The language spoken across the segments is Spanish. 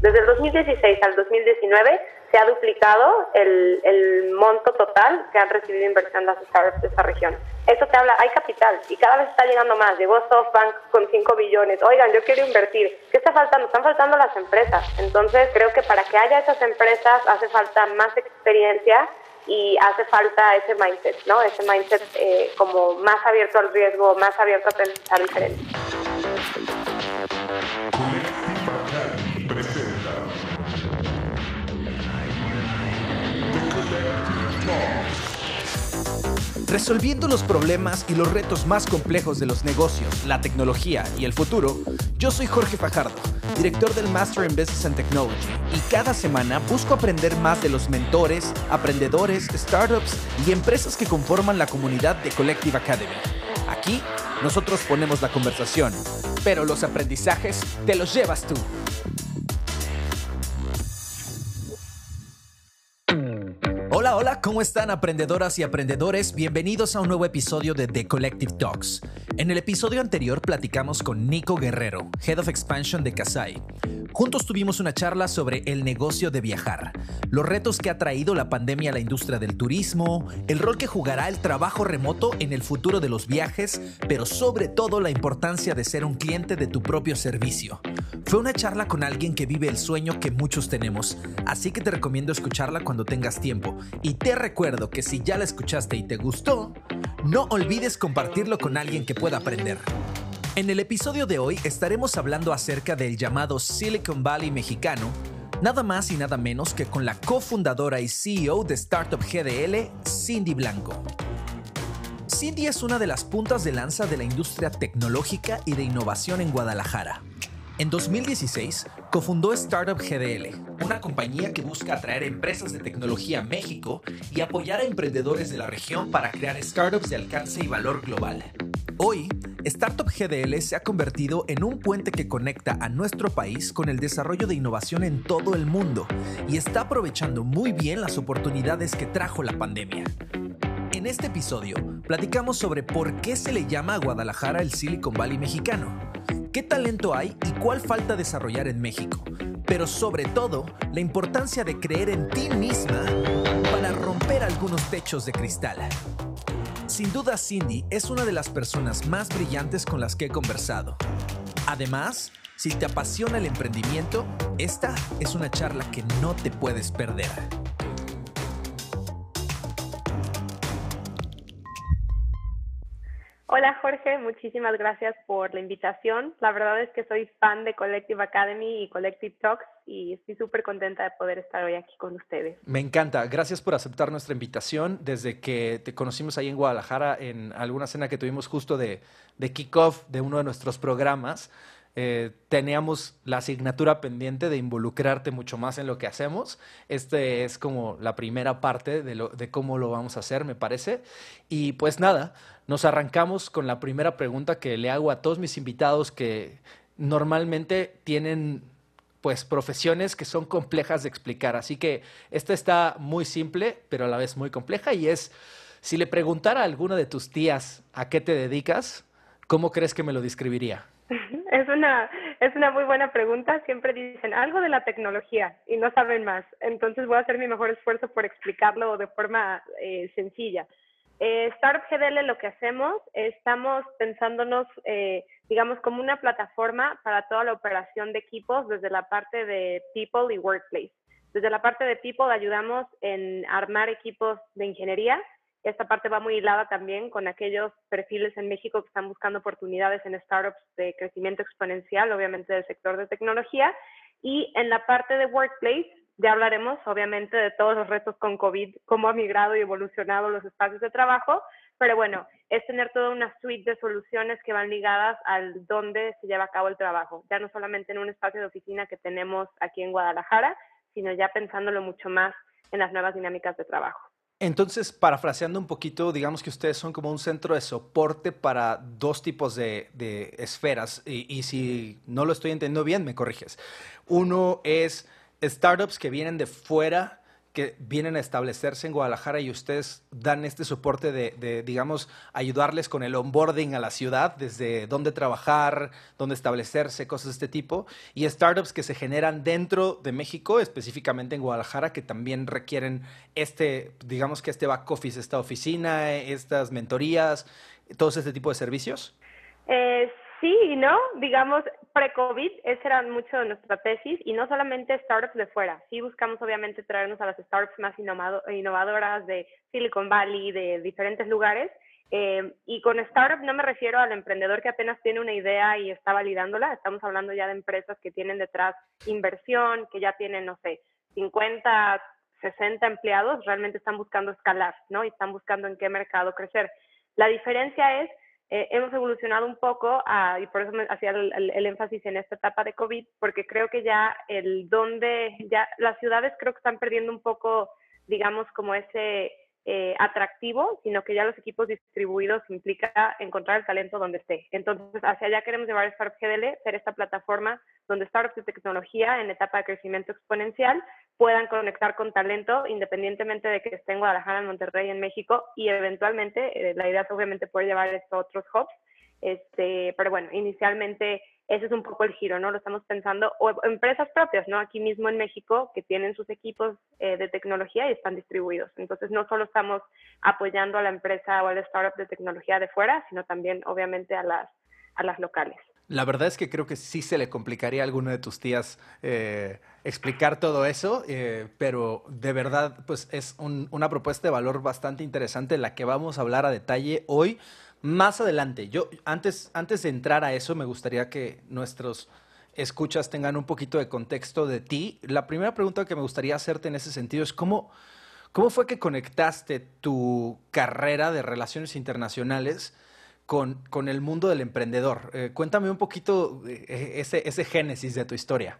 Desde el 2016 al 2019 se ha duplicado el, el monto total que han recibido inversión las startups de esta región. Eso te habla, hay capital y cada vez está llegando más. Llegó SoftBank con 5 billones. Oigan, yo quiero invertir. ¿Qué está faltando? Están faltando las empresas. Entonces creo que para que haya esas empresas hace falta más experiencia y hace falta ese mindset, ¿no? Ese mindset eh, como más abierto al riesgo, más abierto a pensar diferente. Resolviendo los problemas y los retos más complejos de los negocios, la tecnología y el futuro, yo soy Jorge Fajardo, director del Master in Business and Technology, y cada semana busco aprender más de los mentores, aprendedores, startups y empresas que conforman la comunidad de Collective Academy. Aquí, nosotros ponemos la conversación, pero los aprendizajes te los llevas tú. Hola, hola, ¿cómo están aprendedoras y aprendedores? Bienvenidos a un nuevo episodio de The Collective Talks. En el episodio anterior platicamos con Nico Guerrero, Head of Expansion de Kasai. Juntos tuvimos una charla sobre el negocio de viajar, los retos que ha traído la pandemia a la industria del turismo, el rol que jugará el trabajo remoto en el futuro de los viajes, pero sobre todo la importancia de ser un cliente de tu propio servicio. Fue una charla con alguien que vive el sueño que muchos tenemos, así que te recomiendo escucharla cuando tengas tiempo. Y te recuerdo que si ya la escuchaste y te gustó, no olvides compartirlo con alguien que pueda aprender. En el episodio de hoy estaremos hablando acerca del llamado Silicon Valley mexicano, nada más y nada menos que con la cofundadora y CEO de Startup GDL, Cindy Blanco. Cindy es una de las puntas de lanza de la industria tecnológica y de innovación en Guadalajara. En 2016, cofundó Startup GDL, una compañía que busca atraer empresas de tecnología a México y apoyar a emprendedores de la región para crear startups de alcance y valor global. Hoy, Startup GDL se ha convertido en un puente que conecta a nuestro país con el desarrollo de innovación en todo el mundo y está aprovechando muy bien las oportunidades que trajo la pandemia. En este episodio, platicamos sobre por qué se le llama a Guadalajara el Silicon Valley mexicano, qué talento hay y cuál falta desarrollar en México, pero sobre todo la importancia de creer en ti misma para romper algunos techos de cristal. Sin duda Cindy es una de las personas más brillantes con las que he conversado. Además, si te apasiona el emprendimiento, esta es una charla que no te puedes perder. Hola Jorge, muchísimas gracias por la invitación. La verdad es que soy fan de Collective Academy y Collective Talks y estoy súper contenta de poder estar hoy aquí con ustedes. Me encanta, gracias por aceptar nuestra invitación. Desde que te conocimos ahí en Guadalajara en alguna cena que tuvimos justo de, de kickoff de uno de nuestros programas, eh, teníamos la asignatura pendiente de involucrarte mucho más en lo que hacemos. Este es como la primera parte de, cómo lo vamos a hacer, me parece. Y pues nada, nos arrancamos con la primera pregunta que le hago a todos mis invitados que normalmente tienen pues profesiones que son complejas de explicar. Así que esta está muy simple, pero a la vez muy compleja y es, si le preguntara a alguna de tus tías a qué te dedicas, ¿cómo crees que me lo describiría? Es una, es una muy buena pregunta. Siempre dicen algo de la tecnología y no saben más. Entonces voy a hacer mi mejor esfuerzo por explicarlo de forma eh, sencilla. Eh, Startup GDL lo que hacemos, estamos pensándonos, eh, digamos, como una plataforma para toda la operación de equipos desde la parte de People y Workplace. Desde la parte de People ayudamos en armar equipos de ingeniería esta parte va muy hilada también con aquellos perfiles en México que están buscando oportunidades en startups de crecimiento exponencial, obviamente del sector de tecnología. Y en la parte de workplace, ya hablaremos obviamente de todos los retos con COVID, cómo ha migrado y evolucionado los espacios de trabajo, pero bueno, es tener toda una suite de soluciones que van ligadas al dónde se lleva a cabo el trabajo, ya no solamente en un espacio de oficina que tenemos aquí en Guadalajara, sino ya pensándolo mucho más en las nuevas dinámicas de trabajo. Entonces, parafraseando un poquito, digamos que ustedes son como un centro de soporte para dos tipos de, esferas. Y, si no lo estoy entendiendo bien, me corriges. Uno es startups que vienen de fuera, que vienen a establecerse en Guadalajara y ustedes dan este soporte de, digamos, ayudarles con el onboarding a la ciudad, desde dónde trabajar, dónde establecerse, cosas de este tipo, y startups que se generan dentro de México, específicamente en Guadalajara, que también requieren este, digamos que este back office, esta oficina, estas mentorías, todos este tipo de servicios. Eh, sí y no, digamos, pre-COVID, esa era mucho de nuestra tesis, y no solamente startups de fuera, sí buscamos obviamente traernos a las startups más innovadoras de Silicon Valley, de diferentes lugares, eh, y con startup no me refiero al emprendedor que apenas tiene una idea y está validándola, estamos hablando ya de empresas que tienen detrás inversión, que ya tienen, no sé, 50, 60 empleados, realmente están buscando escalar, ¿no? Y están buscando en qué mercado crecer. La diferencia es eh, hemos evolucionado un poco y por eso me hacía el, énfasis en esta etapa de COVID, porque creo que ya el donde, ya las ciudades creo que están perdiendo un poco, digamos, como ese eh, atractivo, sino que ya los equipos distribuidos implica encontrar el talento donde esté. Entonces, hacia allá queremos llevar Startup GDL, ser esta plataforma donde startups de tecnología en etapa de crecimiento exponencial puedan conectar con talento independientemente de que esté en Guadalajara, en Monterrey, en México y eventualmente, eh, la idea es obviamente poder llevar esto a otros hubs, este, pero bueno, inicialmente ese es un poco el giro, ¿no? Lo estamos pensando, o empresas propias, ¿no? Aquí mismo en México, que tienen sus equipos eh, de tecnología y están distribuidos. Entonces, no solo estamos apoyando a la empresa o al startup de tecnología de fuera, sino también, obviamente, a las, a las locales. La verdad es que creo que sí se le complicaría a alguno de tus tías eh, explicar todo eso, eh, pero de verdad, pues es una propuesta de valor bastante interesante, la que vamos a hablar a detalle hoy más adelante. Yo, antes, antes de entrar a eso, me gustaría que nuestros escuchas tengan un poquito de contexto de ti. La primera pregunta que me gustaría hacerte en ese sentido es cómo, cómo fue que conectaste tu carrera de relaciones internacionales con, con el mundo del emprendedor. Eh, cuéntame un poquito eh, ese, ese génesis de tu historia.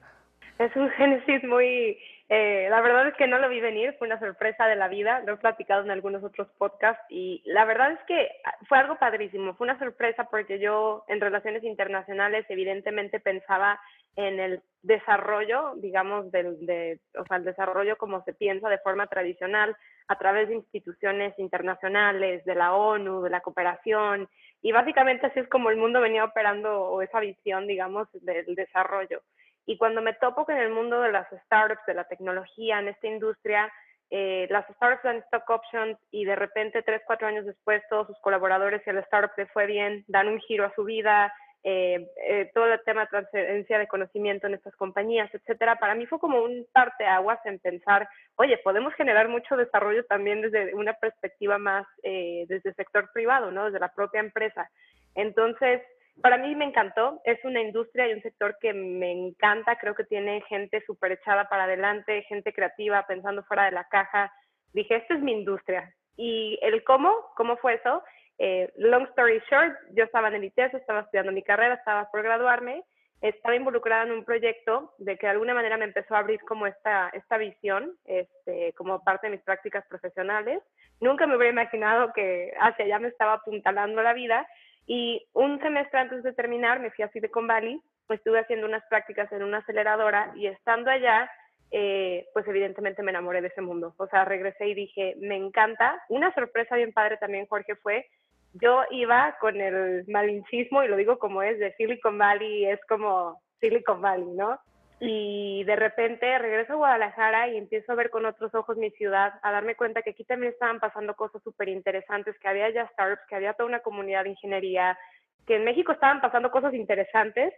Es un génesis muy eh, la verdad es que no lo vi venir, fue una sorpresa de la vida, lo he platicado en algunos otros podcasts y la verdad es que fue algo padrísimo, fue una sorpresa porque yo en relaciones internacionales evidentemente pensaba en el desarrollo, digamos, del, de, o sea, el desarrollo como se piensa de forma tradicional a través de instituciones internacionales, de la ONU, de la cooperación, y básicamente así es como el mundo venía operando o esa visión, digamos, del desarrollo. Y cuando me topo con el mundo de las startups, de la tecnología, en esta industria, eh, las startups dan stock options y de repente, tres, cuatro años después, todos sus colaboradores y el startup les fue bien, dan un giro a su vida, eh, eh, todo el tema de transferencia de conocimiento en estas compañías, etcétera. Para mí fue como un parteaguas en pensar, oye, podemos generar mucho desarrollo también desde una perspectiva más, desde el sector privado, ¿no? Desde la propia empresa. Entonces, para mí me encantó, es una industria y un sector que me encanta, creo que tiene gente súper echada para adelante, gente creativa, pensando fuera de la caja. Dije, esta es mi industria. Y el cómo, ¿cómo fue eso? Eh, long story short, yo estaba en el ITES, estaba estudiando mi carrera, estaba por graduarme, estaba involucrada en un proyecto de que de alguna manera me empezó a abrir como esta, esta visión, este, como parte de mis prácticas profesionales. Nunca me hubiera imaginado que hacia allá me estaba apuntalando la vida, y un semestre antes de terminar me fui a Silicon Valley, estuve haciendo unas prácticas en una aceleradora y estando allá, eh, pues evidentemente me enamoré de ese mundo. O sea, regresé y dije, me encanta. Una sorpresa bien padre también, Jorge, fue, yo iba con el malinchismo, y lo digo como es, de Silicon Valley, es como Silicon Valley, ¿no? Y de repente regreso a Guadalajara y empiezo a ver con otros ojos mi ciudad, a darme cuenta que aquí también estaban pasando cosas súper interesantes, que había ya startups, que había toda una comunidad de ingeniería, que en México estaban pasando cosas interesantes.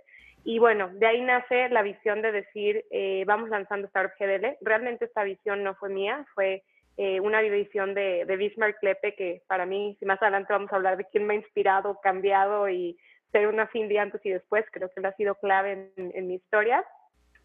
Y bueno, de ahí nace la visión de decir, eh, vamos lanzando Startup GDL. Realmente esta visión no fue mía, fue eh, una visión de, Bismarck Lepe, que para mí, si más adelante vamos a hablar de quién me ha inspirado, cambiado y ser una fin de antes y después, creo que él ha sido clave en, en mi historia.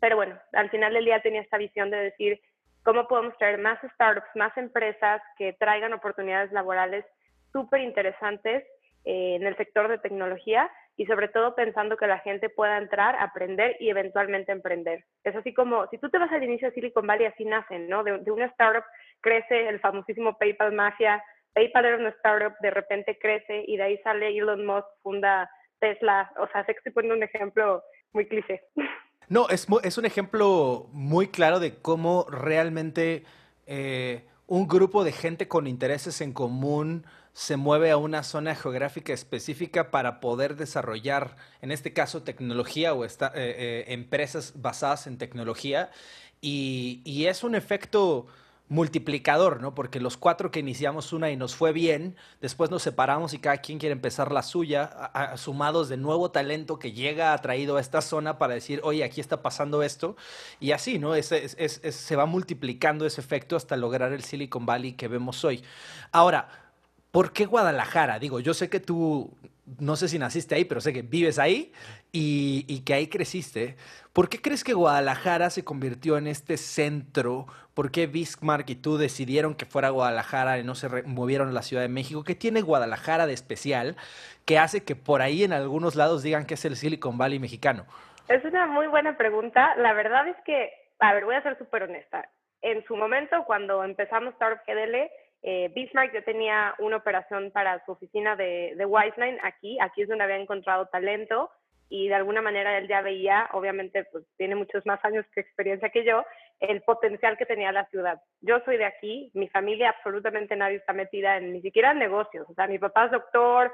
Pero bueno, al final del día tenía esta visión de decir cómo podemos traer más startups, más empresas que traigan oportunidades laborales súper interesantes eh, en el sector de tecnología y sobre todo pensando que la gente pueda entrar, aprender y eventualmente emprender. Es así como, si tú te vas al inicio de Silicon Valley, así nacen, ¿no? De, de una startup crece el famosísimo PayPal Mafia, PayPal era una startup, de repente crece y de ahí sale Elon Musk, funda Tesla, o sea, sé que estoy poniendo un ejemplo muy cliché. No, es, es un ejemplo muy claro de cómo realmente eh, un grupo de gente con intereses en común se mueve a una zona geográfica específica para poder desarrollar, en este caso, tecnología o eh, eh, empresas basadas en tecnología. Y, es un efecto multiplicador, ¿no? Porque los cuatro que iniciamos una y nos fue bien, después nos separamos y cada quien quiere empezar la suya, sumados de nuevo talento que llega atraído a esta zona para decir, oye, aquí está pasando esto, y así, ¿no? Se va multiplicando ese efecto hasta lograr el Silicon Valley que vemos hoy. Ahora, ¿por qué Guadalajara? Digo, yo sé que tú, no sé si naciste ahí, pero sé que vives ahí y, que ahí creciste. ¿Por qué crees que Guadalajara se convirtió en este centro? ¿Por qué Bismarck y tú decidieron que fuera Guadalajara y no se movieron a la Ciudad de México? ¿Qué tiene Guadalajara de especial que hace que por ahí en algunos lados digan que es el Silicon Valley mexicano? Es una muy buena pregunta. La verdad es que, a ver, voy a ser súper honesta. En su momento, cuando empezamos Startup GDL, eh, Bismarck ya tenía una operación para su oficina de, de Wiseline aquí, aquí es donde había encontrado talento y de alguna manera él ya veía, obviamente pues tiene muchos más años que experiencia que yo, el potencial que tenía la ciudad. Yo soy de aquí, mi familia absolutamente nadie está metida en ni siquiera en negocios, o sea, mi papá es doctor,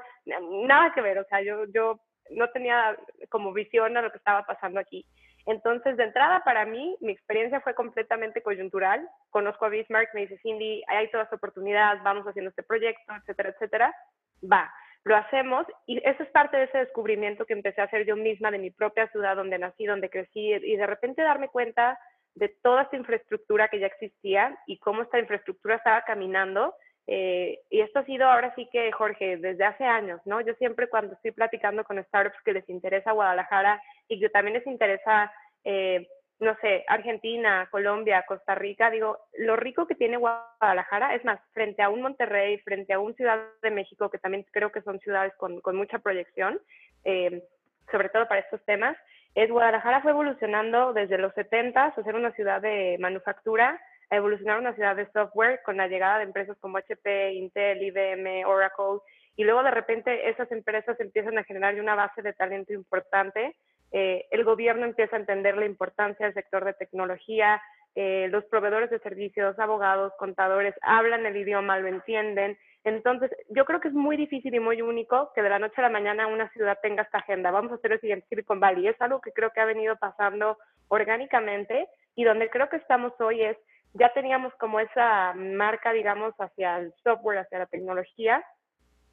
nada que ver, o sea, yo, yo no tenía como visión a lo que estaba pasando aquí. Entonces, de entrada, para mí, mi experiencia fue completamente coyuntural. Conozco a Bismarck, me dice, Cindy, hay todas oportunidades, vamos haciendo este proyecto, etcétera, etcétera. Va, lo hacemos y eso es parte de ese descubrimiento que empecé a hacer yo misma de mi propia ciudad donde nací, donde crecí y de repente darme cuenta de toda esta infraestructura que ya existía y cómo esta infraestructura estaba caminando. Eh, y esto ha sido ahora sí que, Jorge, desde hace años, ¿no? Yo siempre cuando estoy platicando con startups que les interesa Guadalajara y que también les interesa, eh, no sé, Argentina, Colombia, Costa Rica, digo, lo rico que tiene Guadalajara, es más, frente a un Monterrey, frente a un Ciudad de México, que también creo que son ciudades con, mucha proyección, eh, sobre todo para estos temas, es Guadalajara fue evolucionando desde los 70 a ser una ciudad de manufactura, a evolucionar una ciudad de software con la llegada de empresas como HP, Intel, IBM, Oracle, y luego de repente esas empresas empiezan a generar una base de talento importante. Eh, el gobierno empieza a entender la importancia del sector de tecnología, eh, los proveedores de servicios, abogados, contadores, hablan el idioma, lo entienden. Entonces, yo creo que es muy difícil y muy único que de la noche a la mañana una ciudad tenga esta agenda. Vamos a hacer el siguiente Silicon Valley. Es algo que creo que ha venido pasando orgánicamente y donde creo que estamos hoy es, ya teníamos como esa marca, digamos, hacia el software, hacia la tecnología,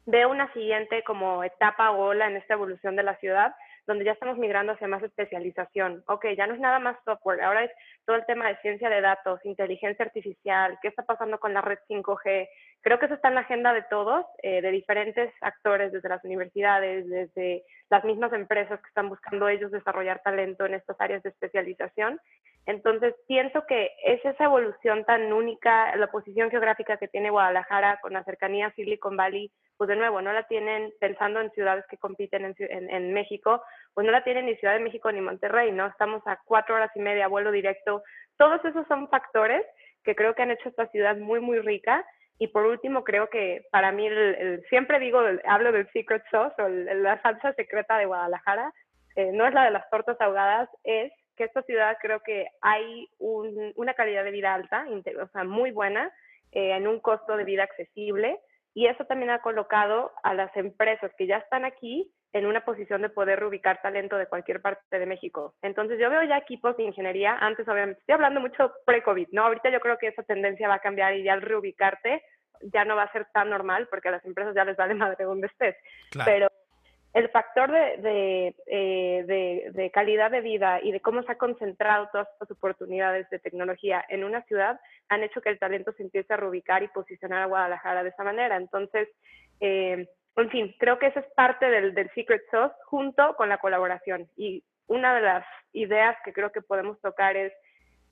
de una siguiente como etapa o ola en esta evolución de la ciudad donde ya estamos migrando hacia más especialización. Ok, ya no es nada más software, ahora es todo el tema de ciencia de datos, inteligencia artificial, qué está pasando con la red 5G. Creo que eso está en la agenda de todos, eh, de diferentes actores, desde las universidades, desde las mismas empresas que están buscando ellos desarrollar talento en estas áreas de especialización. Entonces, pienso que es esa evolución tan única, la posición geográfica que tiene Guadalajara con la cercanía a Silicon Valley, pues de nuevo, no la tienen pensando en ciudades que compiten en, México, pues no la tienen ni Ciudad de México ni Monterrey, ¿no? Estamos a cuatro horas y media vuelo directo. Todos esos son factores que creo que han hecho esta ciudad muy, muy rica. Y por último, creo que para mí, el, siempre digo, hablo del secret sauce o la salsa secreta de Guadalajara, eh, no es la de las tortas ahogadas, es que esta ciudad creo que hay una calidad de vida alta, o sea, muy buena, eh, en un costo de vida accesible. Y eso también ha colocado a las empresas que ya están aquí en una posición de poder reubicar talento de cualquier parte de México. Entonces yo veo ya equipos de ingeniería, antes obviamente estoy hablando mucho pre-COVID, ¿no? Ahorita yo creo que esa tendencia va a cambiar y ya al reubicarte ya no va a ser tan normal porque a las empresas ya les vale madre donde estés. Pero el factor eh, de, de, calidad de vida y de cómo se ha concentrado todas estas oportunidades de tecnología en una ciudad han hecho que el talento se empiece a reubicar y posicionar a Guadalajara de esa manera. Entonces, eh, en fin, creo que eso es parte del, del secret sauce junto con la colaboración. Y una de las ideas que creo que podemos tocar es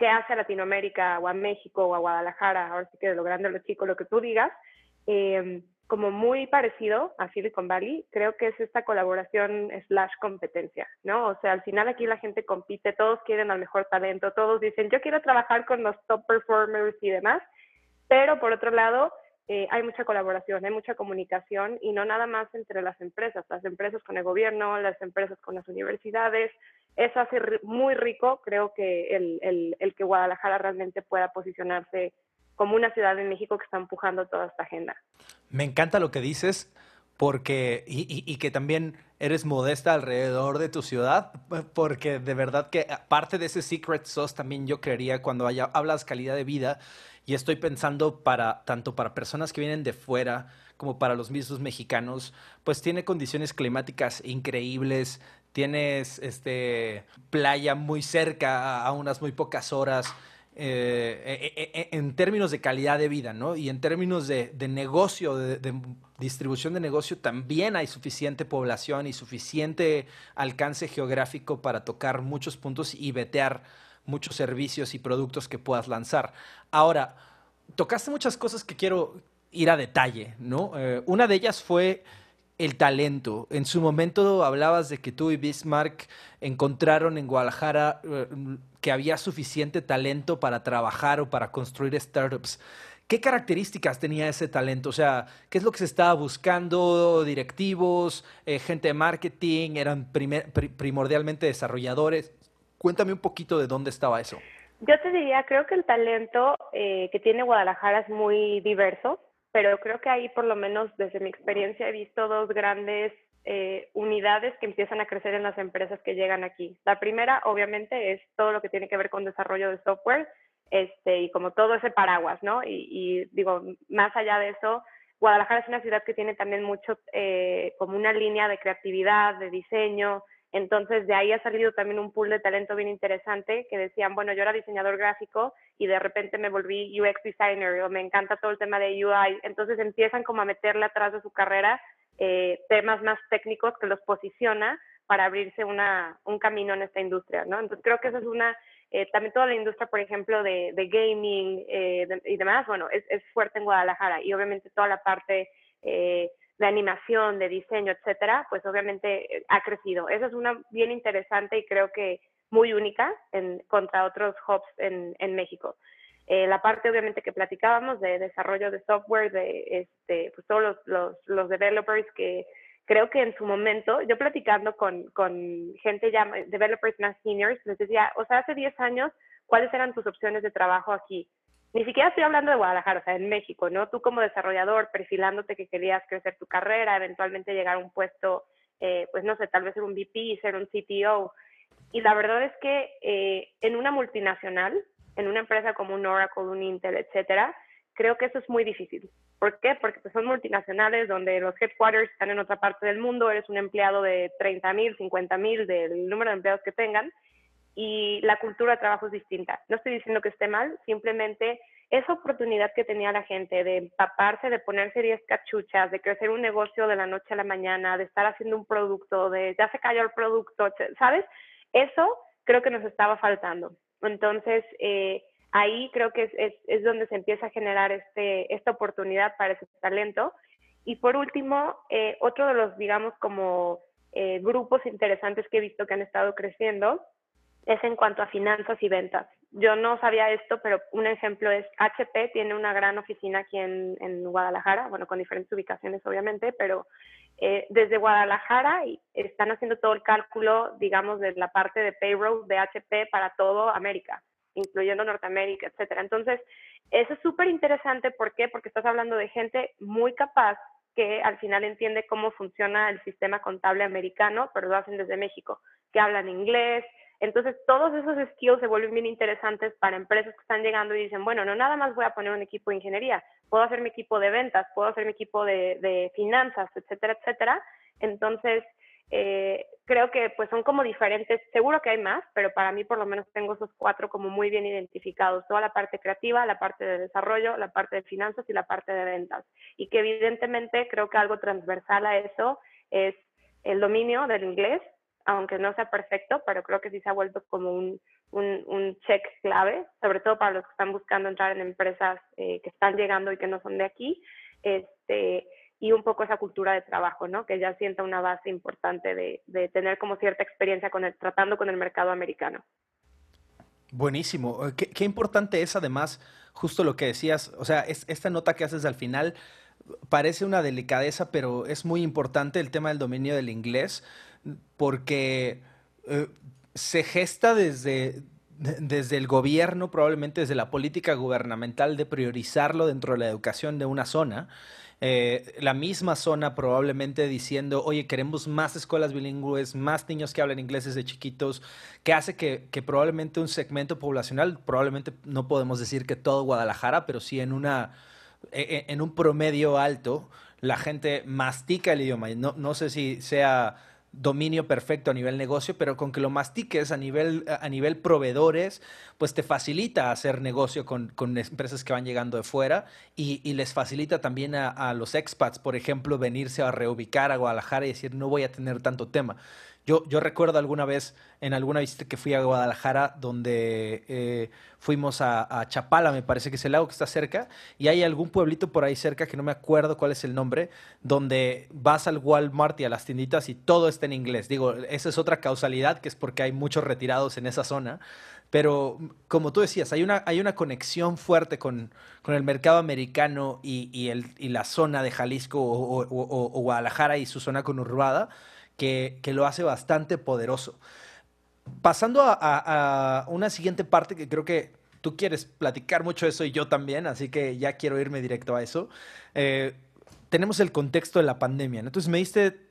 qué hace a Latinoamérica o a México o a Guadalajara, ahora sí que de lo grande o lo chico, lo que tú digas. Eh, como muy parecido a Silicon Valley, creo que es esta colaboración slash competencia, ¿no? O sea, al final aquí la gente compite, todos quieren al mejor talento, todos dicen, yo quiero trabajar con los top performers y demás, pero por otro lado, eh, hay mucha colaboración, hay mucha comunicación y no nada más entre las empresas, las empresas con el gobierno, las empresas con las universidades. Eso hace muy rico, creo que el, el, el que Guadalajara realmente pueda posicionarse como una ciudad de México que está empujando toda esta agenda. Me encanta lo que dices porque y, que también eres modesta alrededor de tu ciudad, porque de verdad que parte de ese secret sauce también yo creería cuando haya, hablas calidad de vida y estoy pensando para tanto para personas que vienen de fuera como para los mismos mexicanos, pues tiene condiciones climáticas increíbles, tienes este playa muy cerca a unas muy pocas horas eh, eh, eh, en términos de calidad de vida, ¿no? Y en términos de, negocio, de, distribución de negocio, también hay suficiente población y suficiente alcance geográfico para tocar muchos puntos y vetear muchos servicios y productos que puedas lanzar. Ahora, tocaste muchas cosas que quiero ir a detalle, ¿no? una de ellas fue el talento. En su momento hablabas de que tú y Bismarck encontraron en Guadalajara eh, que había suficiente talento para trabajar o para construir startups. ¿Qué características tenía ese talento? O sea, ¿qué es lo que se estaba buscando? ¿Directivos? Eh, ¿Gente de marketing? ¿Eran primordialmente desarrolladores? Cuéntame un poquito de dónde estaba eso. Yo te diría, creo que el talento eh, que tiene Guadalajara es muy diverso pero creo que ahí por lo menos desde mi experiencia he visto dos grandes eh, unidades que empiezan a crecer en las empresas que llegan aquí. La primera, obviamente, es todo lo que tiene que ver con desarrollo de software este, y como todo ese paraguas, ¿no? Y, digo, más allá de eso, Guadalajara es una ciudad que tiene también mucho eh, como una línea de creatividad, de diseño, entonces, de ahí ha salido también un pool de talento bien interesante que decían, bueno, yo era diseñador gráfico y de repente me volví UX designer o me encanta todo el tema de UI. Entonces empiezan como a meterle atrás de su carrera eh, temas más técnicos que los posiciona para abrirse una, un camino en esta industria, ¿no? Entonces creo que eso es una, eh, también toda la industria, por ejemplo, de, de gaming eh, y demás, bueno, es, es, fuerte en Guadalajara y obviamente toda la parte de animación, de diseño, etcétera, pues obviamente eh, ha crecido. Esa es una bien interesante y creo que muy única en, contra otros hubs en, México. Eh, la parte obviamente que platicábamos de desarrollo de software, de este, pues todos los, los, los, developers que creo que en su momento, yo platicando con, con gente ya, developers más seniors, les decía, o sea, hace 10 años, ¿cuáles eran tus opciones de trabajo aquí? Ni siquiera estoy hablando de Guadalajara, o sea, en México, ¿no? Tú como desarrollador, perfilándote que querías crecer tu carrera, eventualmente llegar a un puesto, eh, pues no sé, tal vez ser un VP, ser un CTO. Y la verdad es que eh, en una multinacional, en una empresa como un Oracle, un Intel, etcétera, creo que eso es muy difícil. ¿Por qué? Porque pues, son multinacionales donde los headquarters están en otra parte del mundo, eres un empleado de 30 mil, 50 mil, del número de empleados que tengan, y la cultura de trabajo es distinta. No estoy diciendo que esté mal, simplemente esa oportunidad que tenía la gente de empaparse, de ponerse 10 cachuchas, de crecer un negocio de la noche a la mañana, de estar haciendo un producto, de ya se cayó el producto, ¿sabes? Eso creo que nos estaba faltando. Entonces, eh, ahí creo que es, es, donde se empieza a generar este, esta oportunidad para ese talento. Y por último, eh, otro de los, digamos, como eh, grupos interesantes que he visto que han estado creciendo es en cuanto a finanzas y ventas. Yo no sabía esto, pero un ejemplo es HP tiene una gran oficina aquí en, en Guadalajara, bueno, con diferentes ubicaciones obviamente, pero eh, desde Guadalajara están haciendo todo el cálculo, digamos, de la parte de payroll de HP para todo América, incluyendo Norteamérica, etcétera. Entonces, eso es súper interesante, ¿por qué? Porque estás hablando de gente muy capaz que al final entiende cómo funciona el sistema contable americano, pero lo hacen desde México, que hablan inglés, entonces, todos esos skills se vuelven bien interesantes para empresas que están llegando y dicen, bueno, no nada más voy a poner un equipo de ingeniería, puedo hacer mi equipo de ventas, puedo hacer mi equipo de, finanzas, etcétera, etcétera. Entonces, eh, creo que pues son como diferentes, seguro que hay más, pero para mí por lo menos tengo esos cuatro como muy bien identificados, toda la parte creativa, la parte de desarrollo, la parte de finanzas y la parte de ventas. Y que evidentemente creo que algo transversal a eso es el dominio del inglés, aunque no sea perfecto, pero creo que sí se ha vuelto como un, un, check clave, sobre todo para los que están buscando entrar en empresas eh, que están llegando y que no son de aquí, este, y un poco esa cultura de trabajo, ¿no? Que ya sienta una base importante de, de tener como cierta experiencia con el, tratando con el mercado americano. Buenísimo. Eh, qué, importante es además justo lo que decías, o sea, es, esta nota que haces al final parece una delicadeza, pero es muy importante el tema del dominio del inglés porque eh, se gesta desde, desde el gobierno, probablemente desde la política gubernamental de priorizarlo dentro de la educación de una zona. Eh, la misma zona probablemente diciendo, oye, queremos más escuelas bilingües, más niños que hablen inglés desde chiquitos, que hace que, que, probablemente un segmento poblacional, probablemente no podemos decir que todo Guadalajara, pero sí en, una, en un promedio alto, la gente mastica el idioma. No, no sé si sea dominio perfecto a nivel negocio, pero con que lo mastiques a nivel, a nivel proveedores, pues te facilita hacer negocio con, empresas que van llegando de fuera y, les facilita también a, los expats, por ejemplo, venirse a reubicar a Guadalajara y decir, no voy a tener tanto tema. Yo, recuerdo alguna vez en alguna visita que fui a Guadalajara donde eh, fuimos a, Chapala, me parece que es el lago que está cerca, y hay algún pueblito por ahí cerca que no me acuerdo cuál es el nombre, donde vas al Walmart y a las tienditas y todo está en inglés. Digo, esa es otra causalidad, que es porque hay muchos retirados en esa zona, pero como tú decías, hay una, hay una conexión fuerte con, con el mercado americano y, y, el, y, la zona de Jalisco o, o, o Guadalajara y su zona conurbada que, que lo hace bastante poderoso. Pasando a, a, una siguiente parte que creo que tú quieres platicar mucho eso y yo también, así que ya quiero irme directo a eso. Eh, tenemos el contexto de la pandemia, entonces me diste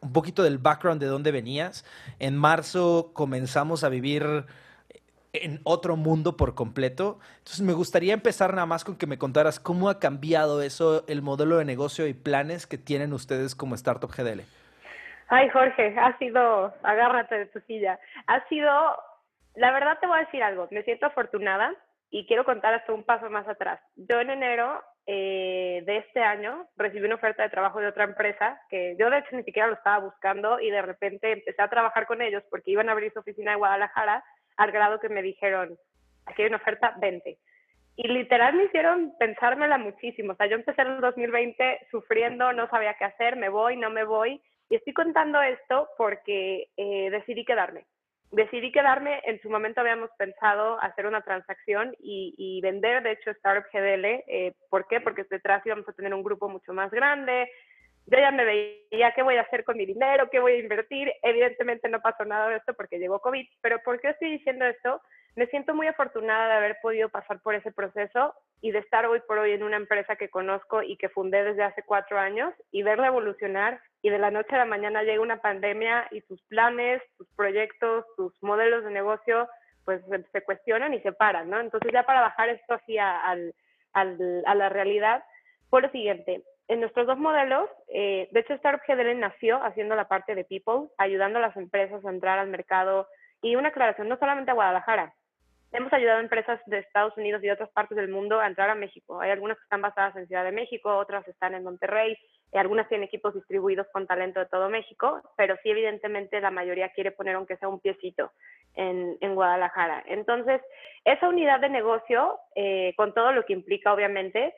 un poquito del background de dónde venías. En marzo comenzamos a vivir en otro mundo por completo. Entonces me gustaría empezar nada más con que me contaras cómo ha cambiado eso, el modelo de negocio y planes que tienen ustedes como Startup GDL. Ay, Jorge, ha sido, agárrate de tu silla, ha sido, la verdad te voy a decir algo, me siento afortunada y quiero contar hasta un paso más atrás. Yo en enero eh, de este año recibí una oferta de trabajo de otra empresa que yo de hecho ni siquiera lo estaba buscando y de repente empecé a trabajar con ellos porque iban a abrir su oficina en Guadalajara al grado que me dijeron, aquí hay una oferta, vente. Y literal me hicieron pensármela muchísimo. O sea, yo empecé en el 2020 sufriendo, no sabía qué hacer, me voy, no me voy y estoy contando esto porque eh, decidí quedarme. Decidí quedarme, en su momento habíamos pensado hacer una transacción y, vender, de hecho, Startup GDL. Eh, ¿Por qué? Porque detrás íbamos a tener un grupo mucho más grande. Yo ya me veía qué voy a hacer con mi dinero, qué voy a invertir. Evidentemente no pasó nada de esto porque llegó COVID, pero ¿por qué estoy diciendo esto? Me siento muy afortunada de haber podido pasar por ese proceso y de estar hoy por hoy en una empresa que conozco y que fundé desde hace cuatro años y verla evolucionar y de la noche a la mañana llega una pandemia y tus planes, tus proyectos, tus modelos de negocio, pues se, cuestionan y se paran, ¿no? Entonces ya para bajar esto así a, la realidad, fue lo siguiente. En nuestros dos modelos, eh, de hecho Startup GDL nació haciendo la parte de people, ayudando a las empresas a entrar al mercado y una aclaración, no solamente a Guadalajara, hemos ayudado a empresas de Estados Unidos y de otras partes del mundo a entrar a México. Hay algunas que están basadas en Ciudad de México, otras están en Monterrey, y algunas tienen equipos distribuidos con talento de todo México, pero sí evidentemente la mayoría quiere poner aunque sea un piecito en, en Guadalajara. Entonces, esa unidad de negocio, eh, con todo lo que implica obviamente,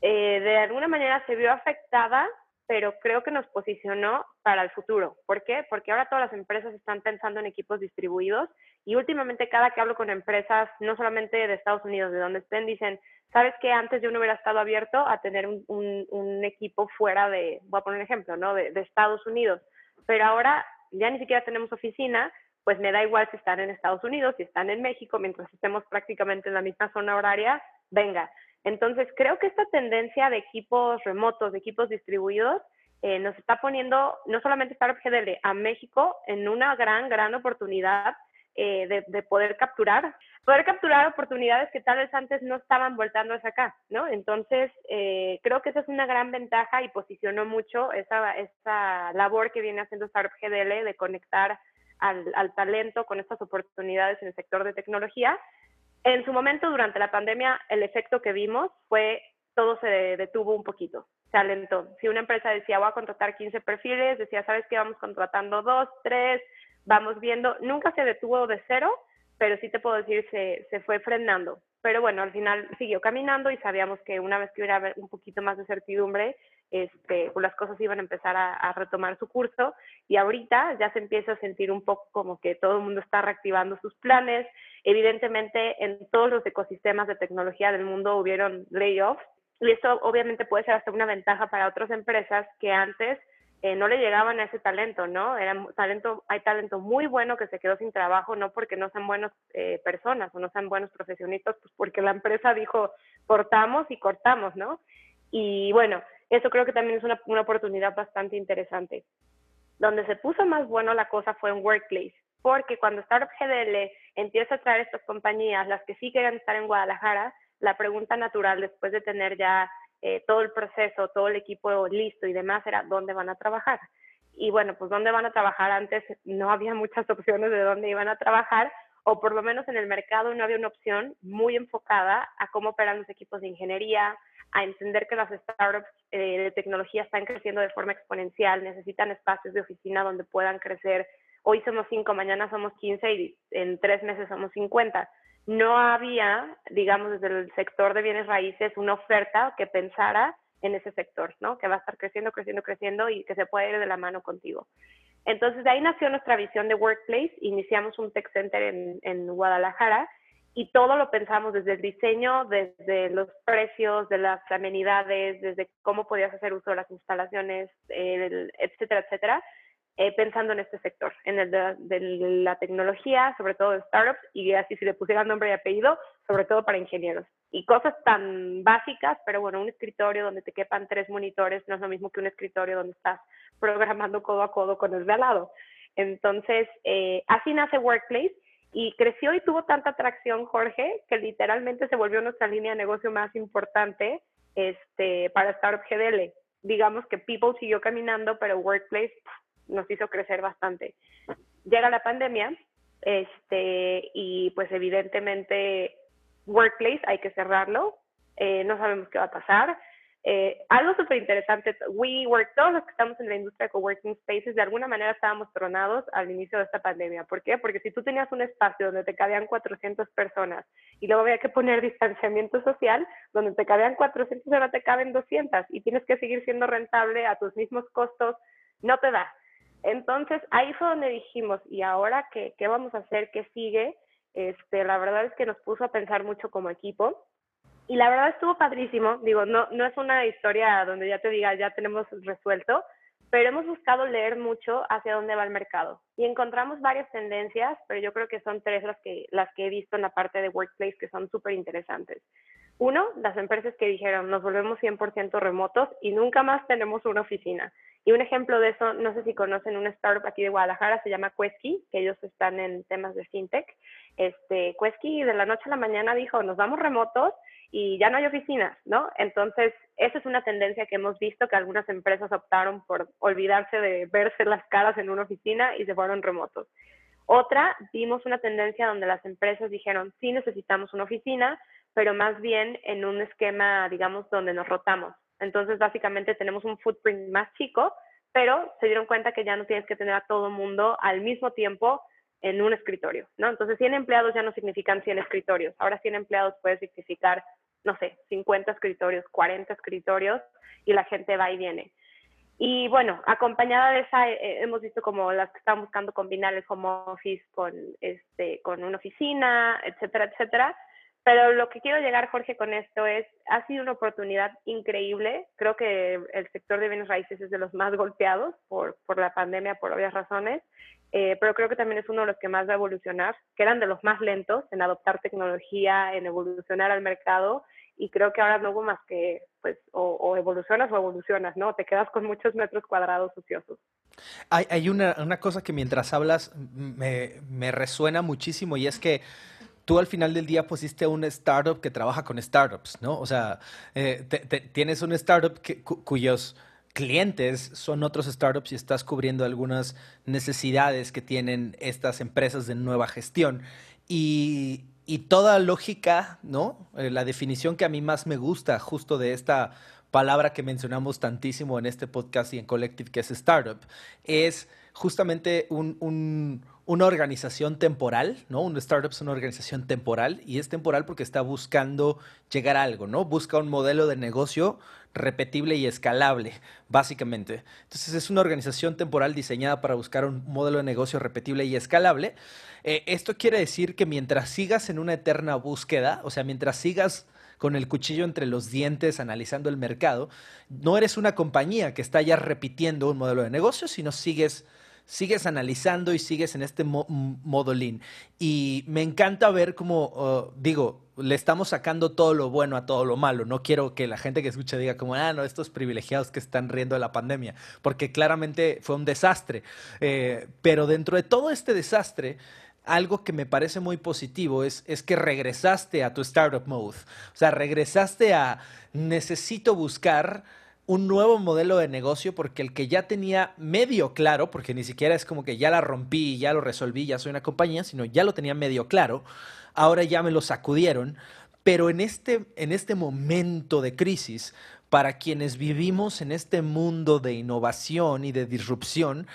eh, de alguna manera se vio afectada pero creo que nos posicionó para el futuro. ¿Por qué? Porque ahora todas las empresas están pensando en equipos distribuidos y últimamente cada que hablo con empresas, no solamente de Estados Unidos, de donde estén, dicen, sabes que antes yo no hubiera estado abierto a tener un, equipo fuera de, voy a poner un ejemplo, ¿no? De Estados Unidos, pero ahora ya ni siquiera tenemos oficina, pues me da igual si están en Estados Unidos, si están en México, mientras estemos prácticamente en la misma zona horaria, venga. Entonces, creo que esta tendencia de equipos remotos, de equipos distribuidos, eh, nos está poniendo no solamente Startup GDL, a México en una gran, gran oportunidad eh, de, de, poder capturar, poder capturar oportunidades que tal vez antes no estaban voltando hacia acá, ¿no? Entonces, eh, creo que esa es una gran ventaja y posicionó mucho esa, esa labor que viene haciendo Startup GDL de conectar al talento con estas oportunidades en el sector de tecnología en su momento, durante la pandemia, el efecto que vimos fue todo se detuvo un poquito, se alentó. Si una empresa decía, voy a contratar 15 perfiles, decía, ¿sabes qué? Vamos contratando dos, tres, vamos viendo. Nunca se detuvo de cero, pero sí te puedo decir, se, se fue frenando. Pero bueno, al final siguió caminando y sabíamos que una vez que hubiera un poquito más de certidumbre, este, pues las cosas iban a empezar a, a, retomar su curso y ahorita ya se empieza a sentir un poco como que todo el mundo está reactivando sus planes. Evidentemente, en todos los ecosistemas de tecnología del mundo hubieron layoffs y esto obviamente puede ser hasta una ventaja para otras empresas que antes eh, no le llegaban a ese talento, ¿no? Era talento, hay talento muy bueno que se quedó sin trabajo, no porque no sean buenas eh, personas o no sean buenos profesionistas, pues porque la empresa dijo cortamos y cortamos, ¿no? Y bueno, eso creo que también es una, una oportunidad bastante interesante. Donde se puso más bueno la cosa fue en Workplace, porque cuando Startup GDL empieza a traer estas compañías, las que sí querían estar en Guadalajara, la pregunta natural después de tener ya eh, todo el proceso, todo el equipo listo y demás era dónde van a trabajar. Y bueno, pues dónde van a trabajar antes no había muchas opciones de dónde iban a trabajar o por lo menos en el mercado no había una opción muy enfocada a cómo operan los equipos de ingeniería, a entender que las startups eh, de tecnología están creciendo de forma exponencial, necesitan espacios de oficina donde puedan crecer. Hoy somos cinco, mañana somos 15 y en tres meses somos 50 no había, digamos, desde el sector de bienes raíces una oferta que pensara en ese sector, ¿no? Que va a estar creciendo, creciendo, creciendo y que se puede ir de la mano contigo. Entonces, de ahí nació nuestra visión de Workplace. Iniciamos un tech center en, Guadalajara y todo lo pensamos desde el diseño, desde los precios, de las amenidades, desde cómo podías hacer uso de las instalaciones, etcétera, etcétera eh, pensando en este sector, en el de, la tecnología, sobre todo de startups, y así si le pusiera nombre y apellido, sobre todo para ingenieros. Y cosas tan básicas, pero bueno, un escritorio donde te quepan tres monitores no es lo mismo que un escritorio donde estás programando codo a codo con el de al lado. Entonces, eh, así nace Workplace y creció y tuvo tanta atracción, Jorge, que literalmente se volvió nuestra línea de negocio más importante este, para Startup GDL. Digamos que People siguió caminando, pero Workplace nos hizo crecer bastante. Llega la pandemia, este, y pues evidentemente Workplace hay que cerrarlo, eh, no sabemos qué va a pasar. Eh, algo súper interesante, WeWork, todos los que estamos en la industria de coworking spaces, de alguna manera estábamos tronados al inicio de esta pandemia. ¿Por qué? Porque si tú tenías un espacio donde te cabían 400 personas y luego había que poner distanciamiento social, donde te cabían 400 ahora te caben 200 y tienes que seguir siendo rentable a tus mismos costos, no te da. Entonces ahí fue donde dijimos, ¿y ahora qué, qué vamos a hacer? ¿Qué sigue? Este, la verdad es que nos puso a pensar mucho como equipo. Y la verdad estuvo padrísimo. Digo, no, no es una historia donde ya te diga, ya tenemos resuelto, pero hemos buscado leer mucho hacia dónde va el mercado. Y encontramos varias tendencias, pero yo creo que son tres las que, las que he visto en la parte de Workplace que son súper interesantes. Uno, las empresas que dijeron, nos volvemos 100% remotos y nunca más tenemos una oficina. Y un ejemplo de eso, no sé si conocen una startup aquí de Guadalajara, se llama Quesky, que ellos están en temas de fintech. Este, Quesky de la noche a la mañana dijo, nos vamos remotos y ya no hay oficinas, ¿no? Entonces, esa es una tendencia que hemos visto que algunas empresas optaron por olvidarse de verse las caras en una oficina y se fueron remotos. Otra, vimos una tendencia donde las empresas dijeron, sí necesitamos una oficina, pero más bien en un esquema, digamos, donde nos rotamos. Entonces, básicamente tenemos un footprint más chico, pero se dieron cuenta que ya no tienes que tener a todo mundo al mismo tiempo en un escritorio, ¿no? Entonces, 100 empleados ya no significan 100 escritorios. Ahora 100 empleados puede significar, no sé, 50 escritorios, 40 escritorios y la gente va y viene. Y bueno, acompañada de esa, eh, hemos visto como las que están buscando combinar el home office con, este, con una oficina, etcétera, etcétera. Pero lo que quiero llegar, Jorge, con esto es, ha sido una oportunidad increíble. Creo que el sector de bienes raíces es de los más golpeados por, por la pandemia, por obvias razones, eh, pero creo que también es uno de los que más va a evolucionar, que eran de los más lentos en adoptar tecnología, en evolucionar al mercado, y creo que ahora no hubo más que, pues, o, evolucionas o evolucionas, ¿no? Te quedas con muchos metros cuadrados ociosos. Hay, hay una, una, cosa que mientras hablas me, me resuena muchísimo y es que tú al final del día pusiste una startup que trabaja con startups, ¿no? O sea, eh, tienes una startup cuyos clientes son otros startups y estás cubriendo algunas necesidades que tienen estas empresas de nueva gestión. Y, toda lógica, ¿no? Eh, la definición que a mí más me gusta justo de esta palabra que mencionamos tantísimo en este podcast y en Collective, que es startup, es justamente un una organización temporal, ¿no? Un startup es una organización temporal y es temporal porque está buscando llegar a algo, ¿no? Busca un modelo de negocio repetible y escalable, básicamente. Entonces es una organización temporal diseñada para buscar un modelo de negocio repetible y escalable. Eh, esto quiere decir que mientras sigas en una eterna búsqueda, o sea, mientras sigas con el cuchillo entre los dientes analizando el mercado. No eres una compañía que está ya repitiendo un modelo de negocio, sino sigues sigues analizando y sigues en este modo lean. Y me encanta ver cómo, uh, digo, le estamos sacando todo lo bueno a todo lo malo. No quiero que la gente que escuche diga como, ah, no, estos privilegiados que están riendo de la pandemia, porque claramente fue un desastre. Eh, pero dentro de todo este desastre, algo que me parece muy positivo es, es que regresaste a tu startup mode. O sea, regresaste a necesito buscar un nuevo modelo de negocio porque el que ya tenía medio claro, porque ni siquiera es como que ya la rompí, ya lo resolví, ya soy una compañía, sino ya lo tenía medio claro, ahora ya me lo sacudieron, pero en este, en este momento de crisis, para quienes vivimos en este mundo de innovación y de disrupción,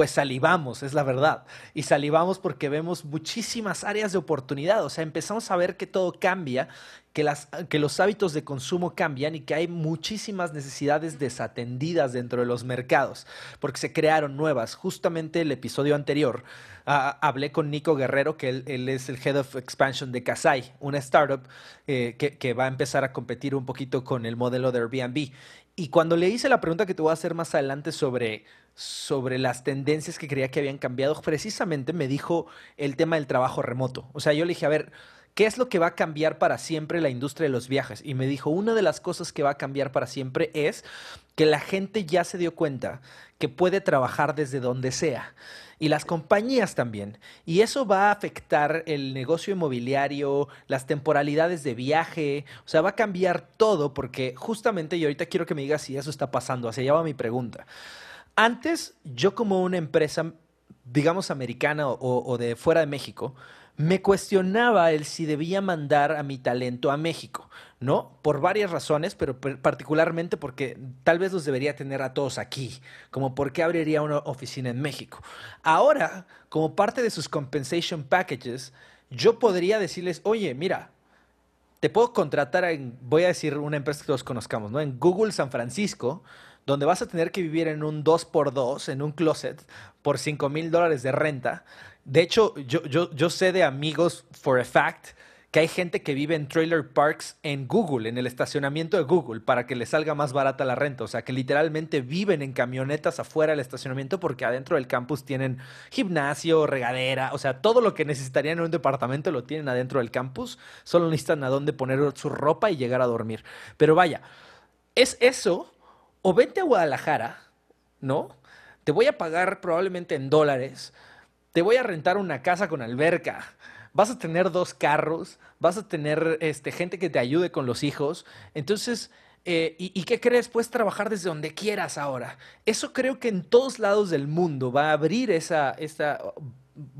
pues salivamos, es la verdad. Y salivamos porque vemos muchísimas áreas de oportunidad. O sea, empezamos a ver que todo cambia, que, los hábitos de consumo cambian y que hay muchísimas necesidades desatendidas dentro de los mercados, porque se crearon nuevas. Justamente el episodio anterior ah, hablé con Nico Guerrero, que él, es el Head of Expansion de Kasai, una startup eh, que va a empezar a competir un poquito con el modelo de Airbnb. Y cuando le hice la pregunta que te voy a hacer más adelante sobre sobre las tendencias que creía que habían cambiado, precisamente me dijo el tema del trabajo remoto. O sea, yo le dije, a ver, ¿qué es lo que va a cambiar para siempre la industria de los viajes? Y me dijo, una de las cosas que va a cambiar para siempre es que la gente ya se dio cuenta que puede trabajar desde donde sea. Y las compañías también. Y eso va a afectar el negocio inmobiliario, las temporalidades de viaje. O sea, va a cambiar todo porque justamente, y ahorita quiero que me digas si eso está pasando. Hacia allá va mi pregunta. Antes, yo como una empresa, digamos, americana o, de fuera de México, me cuestionaba el si debía mandar a mi talento a México, ¿no? Por varias razones, pero particularmente porque tal vez los debería tener a todos aquí, como por qué abriría una oficina en México. Ahora, como parte de sus compensation packages, yo podría decirles, oye, mira, te puedo contratar en, voy a decir una empresa que todos conozcamos, ¿no? En Google San Francisco, donde vas a tener que vivir en un 2x2, en un closet, por 5 mil dólares de renta. De hecho, yo, yo, yo sé de amigos, for a fact, que hay gente que vive en trailer parks en Google, en el estacionamiento de Google, para que les salga más barata la renta. O sea, que literalmente viven en camionetas afuera del estacionamiento porque adentro del campus tienen gimnasio, regadera, o sea, todo lo que necesitarían en un departamento lo tienen adentro del campus. Solo necesitan a dónde poner su ropa y llegar a dormir. Pero vaya, es eso o vente a Guadalajara, ¿no? Te voy a pagar probablemente en dólares, te voy a rentar una casa con alberca, vas a tener dos carros, vas a tener este, gente que te ayude con los hijos. Entonces, eh, ¿y, ¿y, qué crees? Puedes trabajar desde donde quieras ahora. Eso creo que en todos lados del mundo va a abrir esa, esa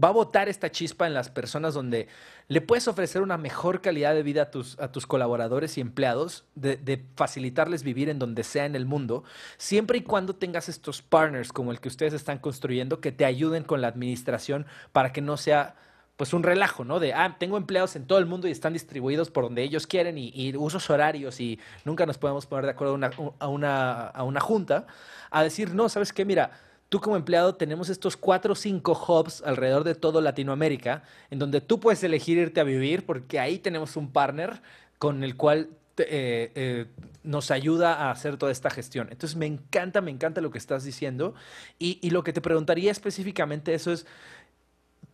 va a botar esta chispa en las personas donde le puedes ofrecer una mejor calidad de vida a tus, a tus colaboradores y empleados, de, facilitarles vivir en donde sea en el mundo, siempre y cuando tengas estos partners como el que ustedes están construyendo que te ayuden con la administración para que no sea pues un relajo, ¿no? De, ah, tengo empleados en todo el mundo y están distribuidos por donde ellos quieren y, usos horarios y nunca nos podemos poner de acuerdo a una, a una junta, a decir, no, ¿sabes qué? Mira, tú como empleado tenemos estos cuatro o cinco hubs alrededor de todo Latinoamérica, en donde tú puedes elegir irte a vivir, porque ahí tenemos un partner con el cual eh, eh, nos ayuda a hacer toda esta gestión. Entonces me encanta, me encanta lo que estás diciendo. Y, lo que te preguntaría específicamente eso es,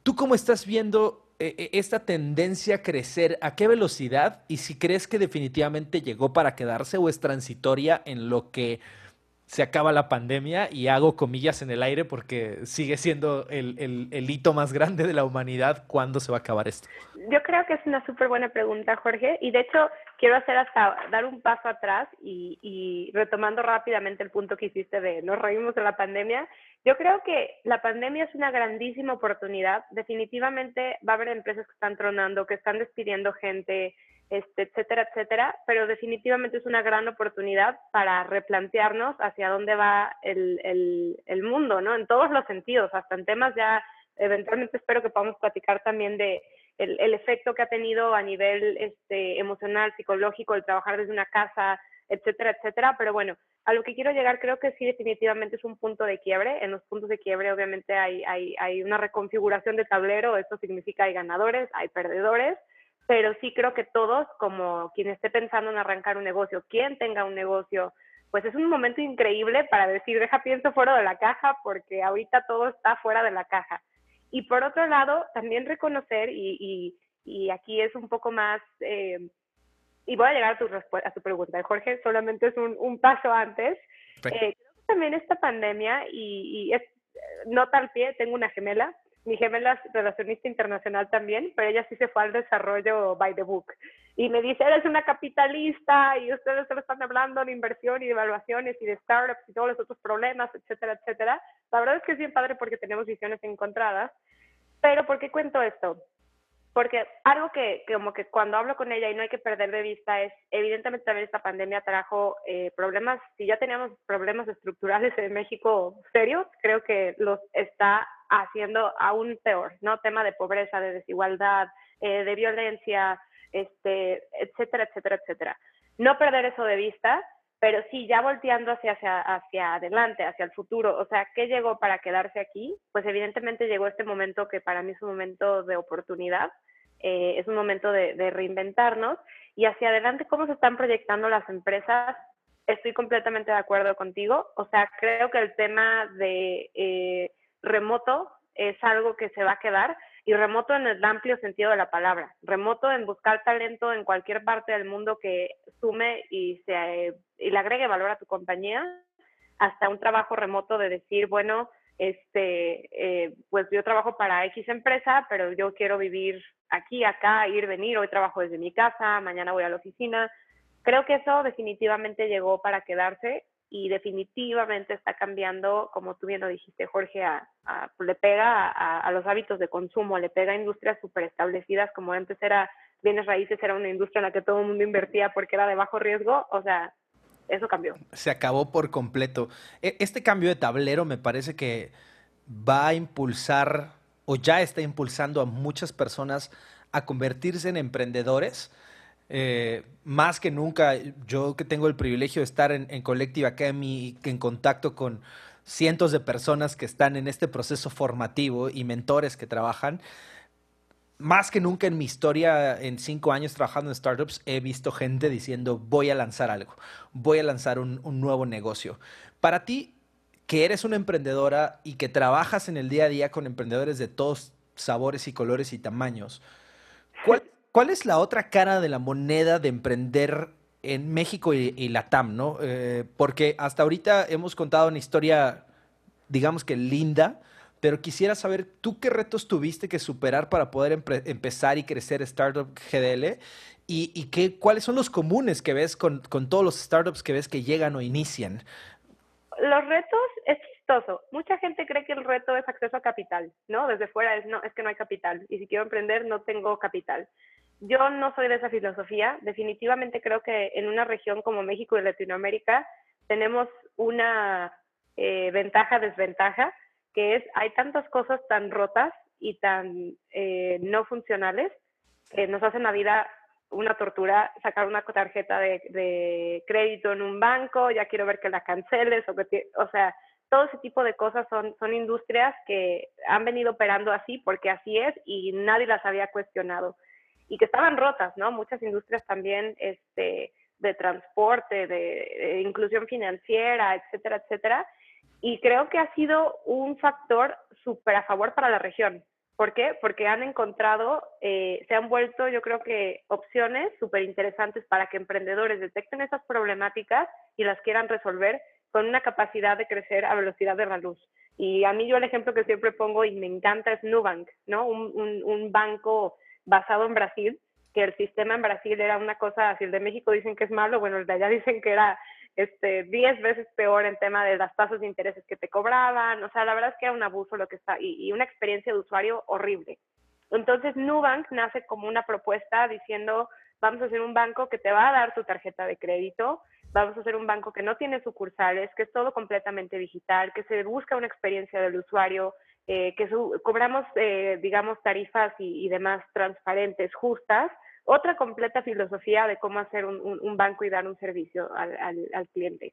¿tú cómo estás viendo eh, esta tendencia a crecer? ¿A qué velocidad? Y si crees que definitivamente llegó para quedarse o es transitoria en lo que se acaba la pandemia y hago comillas en el aire porque sigue siendo el, hito más grande de la humanidad. ¿Cuándo se va a acabar esto? Yo creo que es una súper buena pregunta, Jorge. Y de hecho, quiero hacer hasta dar un paso atrás y, y retomando rápidamente el punto que hiciste de nos reímos de la pandemia. Yo creo que la pandemia es una grandísima oportunidad. Definitivamente va a haber empresas que están tronando, que están despidiendo gente, este, etcétera, etcétera, pero definitivamente es una gran oportunidad para replantearnos hacia dónde va el, el, el, mundo, ¿no? En todos los sentidos, hasta en temas ya, eventualmente espero que podamos platicar también de el, el efecto que ha tenido a nivel este, emocional, psicológico, el trabajar desde una casa, etcétera, etcétera, pero bueno, a lo que quiero llegar creo que sí definitivamente es un punto de quiebre, en los puntos de quiebre obviamente hay, hay, hay una reconfiguración de tablero, esto significa hay ganadores, hay perdedores, pero sí creo que todos, como quien esté pensando en arrancar un negocio, quien tenga un negocio, pues es un momento increíble para decir, deja pienso fuera de la caja, porque ahorita todo está fuera de la caja. Y por otro lado, también reconocer, y, y, aquí es un poco más, eh, y voy a llegar a tu, a tu pregunta, Jorge, solamente es un, un paso antes. Eh, creo que también esta pandemia, y, y es, no tal pie, tengo una gemela, mi gemela es relacionista internacional también, pero ella sí se fue al desarrollo by the book. Y me dice, eres una capitalista y ustedes solo están hablando de inversión y de evaluaciones y de startups y todos los otros problemas, etcétera, etcétera. La verdad es que es bien padre porque tenemos visiones encontradas. Pero ¿por qué cuento esto? Porque algo que, como que cuando hablo con ella y no hay que perder de vista es, evidentemente también esta pandemia trajo eh, problemas, si ya teníamos problemas estructurales en México serios, creo que los está haciendo aún peor, ¿no? Tema de pobreza, de desigualdad, eh, de violencia, este, etcétera, etcétera, etcétera. No perder eso de vista, pero sí ya volteando hacia, hacia, hacia adelante, hacia el futuro. O sea, ¿qué llegó para quedarse aquí? Pues evidentemente llegó este momento que para mí es un momento de oportunidad, eh, es un momento de, reinventarnos y hacia adelante, ¿cómo se están proyectando las empresas? Estoy completamente de acuerdo contigo. O sea, creo que el tema de... Eh, remoto es algo que se va a quedar y remoto en el amplio sentido de la palabra, remoto en buscar talento en cualquier parte del mundo que sume y, se, le agregue valor a tu compañía, hasta un trabajo remoto de decir, bueno, este, eh, pues yo trabajo para X empresa, pero yo quiero vivir aquí, acá, ir, venir, hoy trabajo desde mi casa, mañana voy a la oficina. Creo que eso definitivamente llegó para quedarse y definitivamente está cambiando, como tú bien lo dijiste, Jorge, a, le pega a, los hábitos de consumo, le pega a industrias súper establecidas, como antes era bienes raíces, era una industria en la que todo el mundo invertía porque era de bajo riesgo, o sea, eso cambió. Se acabó por completo. E, este cambio de tablero me parece que va a impulsar o ya está impulsando a muchas personas a convertirse en emprendedores eh, más que nunca, yo que tengo el privilegio de estar en, en Collective Academy en contacto con cientos de personas que están en este proceso formativo y mentores que trabajan, más que nunca en mi historia, en cinco años trabajando en startups, he visto gente diciendo, voy a lanzar algo, voy a lanzar un nuevo negocio. Para ti, que eres una emprendedora y que trabajas en el día a día con emprendedores de todos sabores y colores y tamaños, ¿cuál, ¿Cuál es la otra cara de la moneda de emprender en México y, la TAM, no? Eh, porque hasta ahorita hemos contado una historia, digamos que linda, pero quisiera saber tú qué retos tuviste que superar para poder empezar y crecer Startup GDL y, qué, cuáles son los comunes que ves con, con, todos los startups que ves que llegan o inician. Los retos es chistoso. Mucha gente cree que el reto es acceso a capital, ¿no? Desde fuera es, no, es que no hay capital y si quiero emprender no tengo capital. Yo no soy de esa filosofía. Definitivamente creo que en una región como México y Latinoamérica tenemos una eh, ventaja, desventaja, que es hay tantas cosas tan rotas y tan eh, no funcionales que nos hacen la vida una tortura sacar una tarjeta de, crédito en un banco, ya quiero ver que la canceles, o, que o sea, todo ese tipo de cosas son, son industrias que han venido operando así porque así es y nadie las había cuestionado y que estaban rotas, ¿no? Muchas industrias también este, de transporte, de, inclusión financiera, etcétera, etcétera. Y creo que ha sido un factor súper a favor para la región. ¿Por qué? Porque han encontrado, eh, se han vuelto, yo creo que, opciones súper interesantes para que emprendedores detecten esas problemáticas y las quieran resolver con una capacidad de crecer a velocidad de la luz. Y a mí yo el ejemplo que siempre pongo y me encanta es Nubank, ¿no? Un, banco basado en Brasil, que el sistema en Brasil era una cosa, si el de México dicen que es malo, bueno, el de allá dicen que era este, 10 veces peor en tema de las tasas de intereses que te cobraban, o sea, la verdad es que era un abuso lo que está, y, y una experiencia de usuario horrible. Entonces, Nubank nace como una propuesta diciendo, vamos a hacer un banco que te va a dar tu tarjeta de crédito, vamos a hacer un banco que no tiene sucursales, que es todo completamente digital, que se busca una experiencia del usuario, eh, que cobramos, eh, digamos, tarifas y, demás transparentes, justas, otra completa filosofía de cómo hacer un, banco y dar un servicio al, cliente.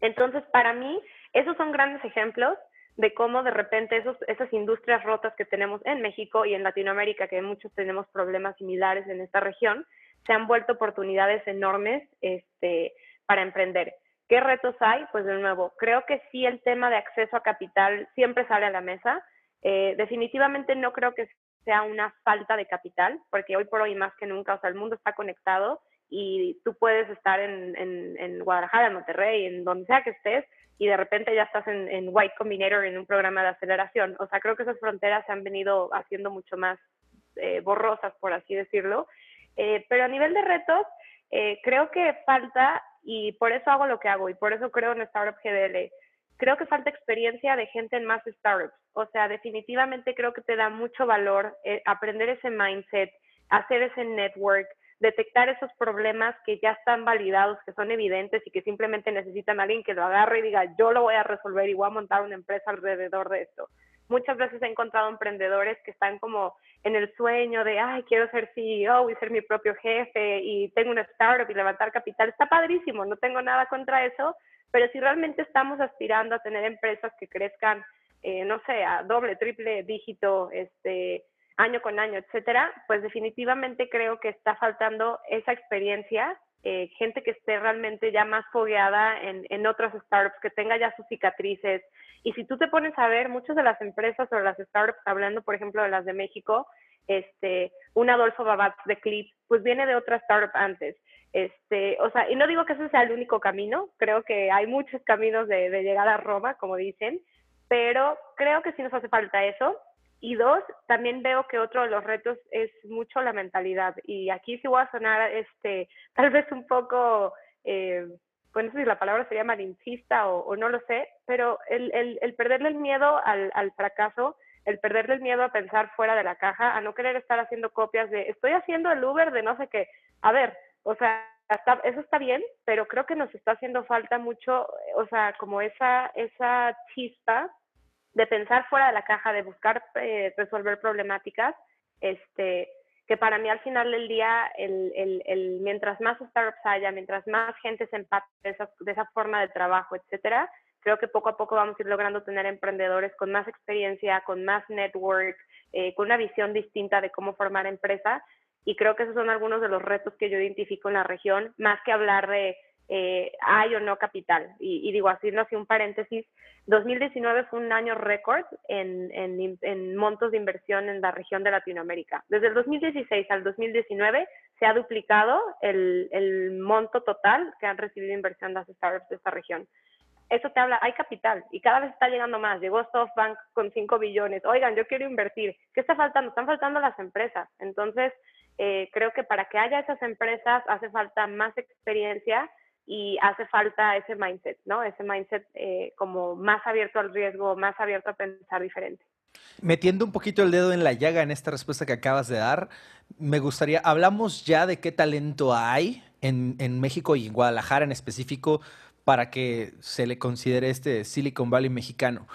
Entonces, para mí, esos son grandes ejemplos de cómo de repente esos, esas industrias rotas que tenemos en México y en Latinoamérica, que muchos tenemos problemas similares en esta región, se han vuelto oportunidades enormes este, para emprender. ¿Qué retos hay? Pues de nuevo, creo que sí el tema de acceso a capital siempre sale a la mesa. Eh, definitivamente no creo que sea una falta de capital, porque hoy por hoy más que nunca, o sea, el mundo está conectado y tú puedes estar en, en, en Guadalajara, en Monterrey, en donde sea que estés, y de repente ya estás en, en White Combinator en un programa de aceleración. O sea, creo que esas fronteras se han venido haciendo mucho más eh, borrosas, por así decirlo. Eh, pero a nivel de retos, eh, creo que falta, y por eso hago lo que hago, y por eso creo en Startup GDL, creo que falta experiencia de gente en más startups. O sea, definitivamente creo que te da mucho valor aprender ese mindset, hacer ese network, detectar esos problemas que ya están validados, que son evidentes y que simplemente necesitan a alguien que lo agarre y diga, yo lo voy a resolver y voy a montar una empresa alrededor de esto. Muchas veces he encontrado emprendedores que están como en el sueño de, ay, quiero ser CEO y ser mi propio jefe y tengo una startup y levantar capital. Está padrísimo, no tengo nada contra eso, pero si realmente estamos aspirando a tener empresas que crezcan, eh, no sé, a doble, triple dígito, este, año con año, etcétera, pues definitivamente creo que está faltando esa experiencia, eh, gente que esté realmente ya más fogueada en, en otras startups, que tenga ya sus cicatrices. Y si tú te pones a ver, muchas de las empresas o las startups, hablando por ejemplo de las de México, este, un Adolfo Babat de Clip, pues viene de otra startup antes. Este, o sea, y no digo que ese sea el único camino, creo que hay muchos caminos de, de llegar a Roma, como dicen, pero creo que sí nos hace falta eso y dos, también veo que otro de los retos es mucho la mentalidad. Y aquí sí voy a sonar, este, tal vez un poco, eh, pues no sé si la palabra sería malincista o, no lo sé, pero el, el, perderle el miedo al, al, fracaso, el perderle el miedo a pensar fuera de la caja, a no querer estar haciendo copias de, estoy haciendo el Uber de no sé qué. A ver, o sea, eso está bien, pero creo que nos está haciendo falta mucho, o sea, como esa, esa chispa de pensar fuera de la caja, de buscar eh, resolver problemáticas, este, que para mí al final del día, el, el, el, mientras más startups haya, mientras más gente se empate de esa, de esa forma de trabajo, etcétera, creo que poco a poco vamos a ir logrando tener emprendedores con más experiencia, con más network, eh, con una visión distinta de cómo formar empresa. Y creo que esos son algunos de los retos que yo identifico en la región, más que hablar de eh, hay o no capital. Y, y digo, haciendo así un paréntesis, 2019 fue un año récord en, en, en, montos de inversión en la región de Latinoamérica. Desde el 2016 al 2019 se ha duplicado el, el monto total que han recibido inversión las startups de esta región. Eso te habla, hay capital y cada vez está llegando más. Llegó SoftBank con 5 billones. Oigan, yo quiero invertir. ¿Qué está faltando? Están faltando las empresas. Entonces, eh, creo que para que haya esas empresas hace falta más experiencia y hace falta ese mindset, ¿no? Ese mindset eh, como más abierto al riesgo, más abierto a pensar diferente. Metiendo un poquito el dedo en la llaga en esta respuesta que acabas de dar, me gustaría, hablamos ya de qué talento hay en, en México y en Guadalajara en específico para que se le considere este Silicon Valley mexicano.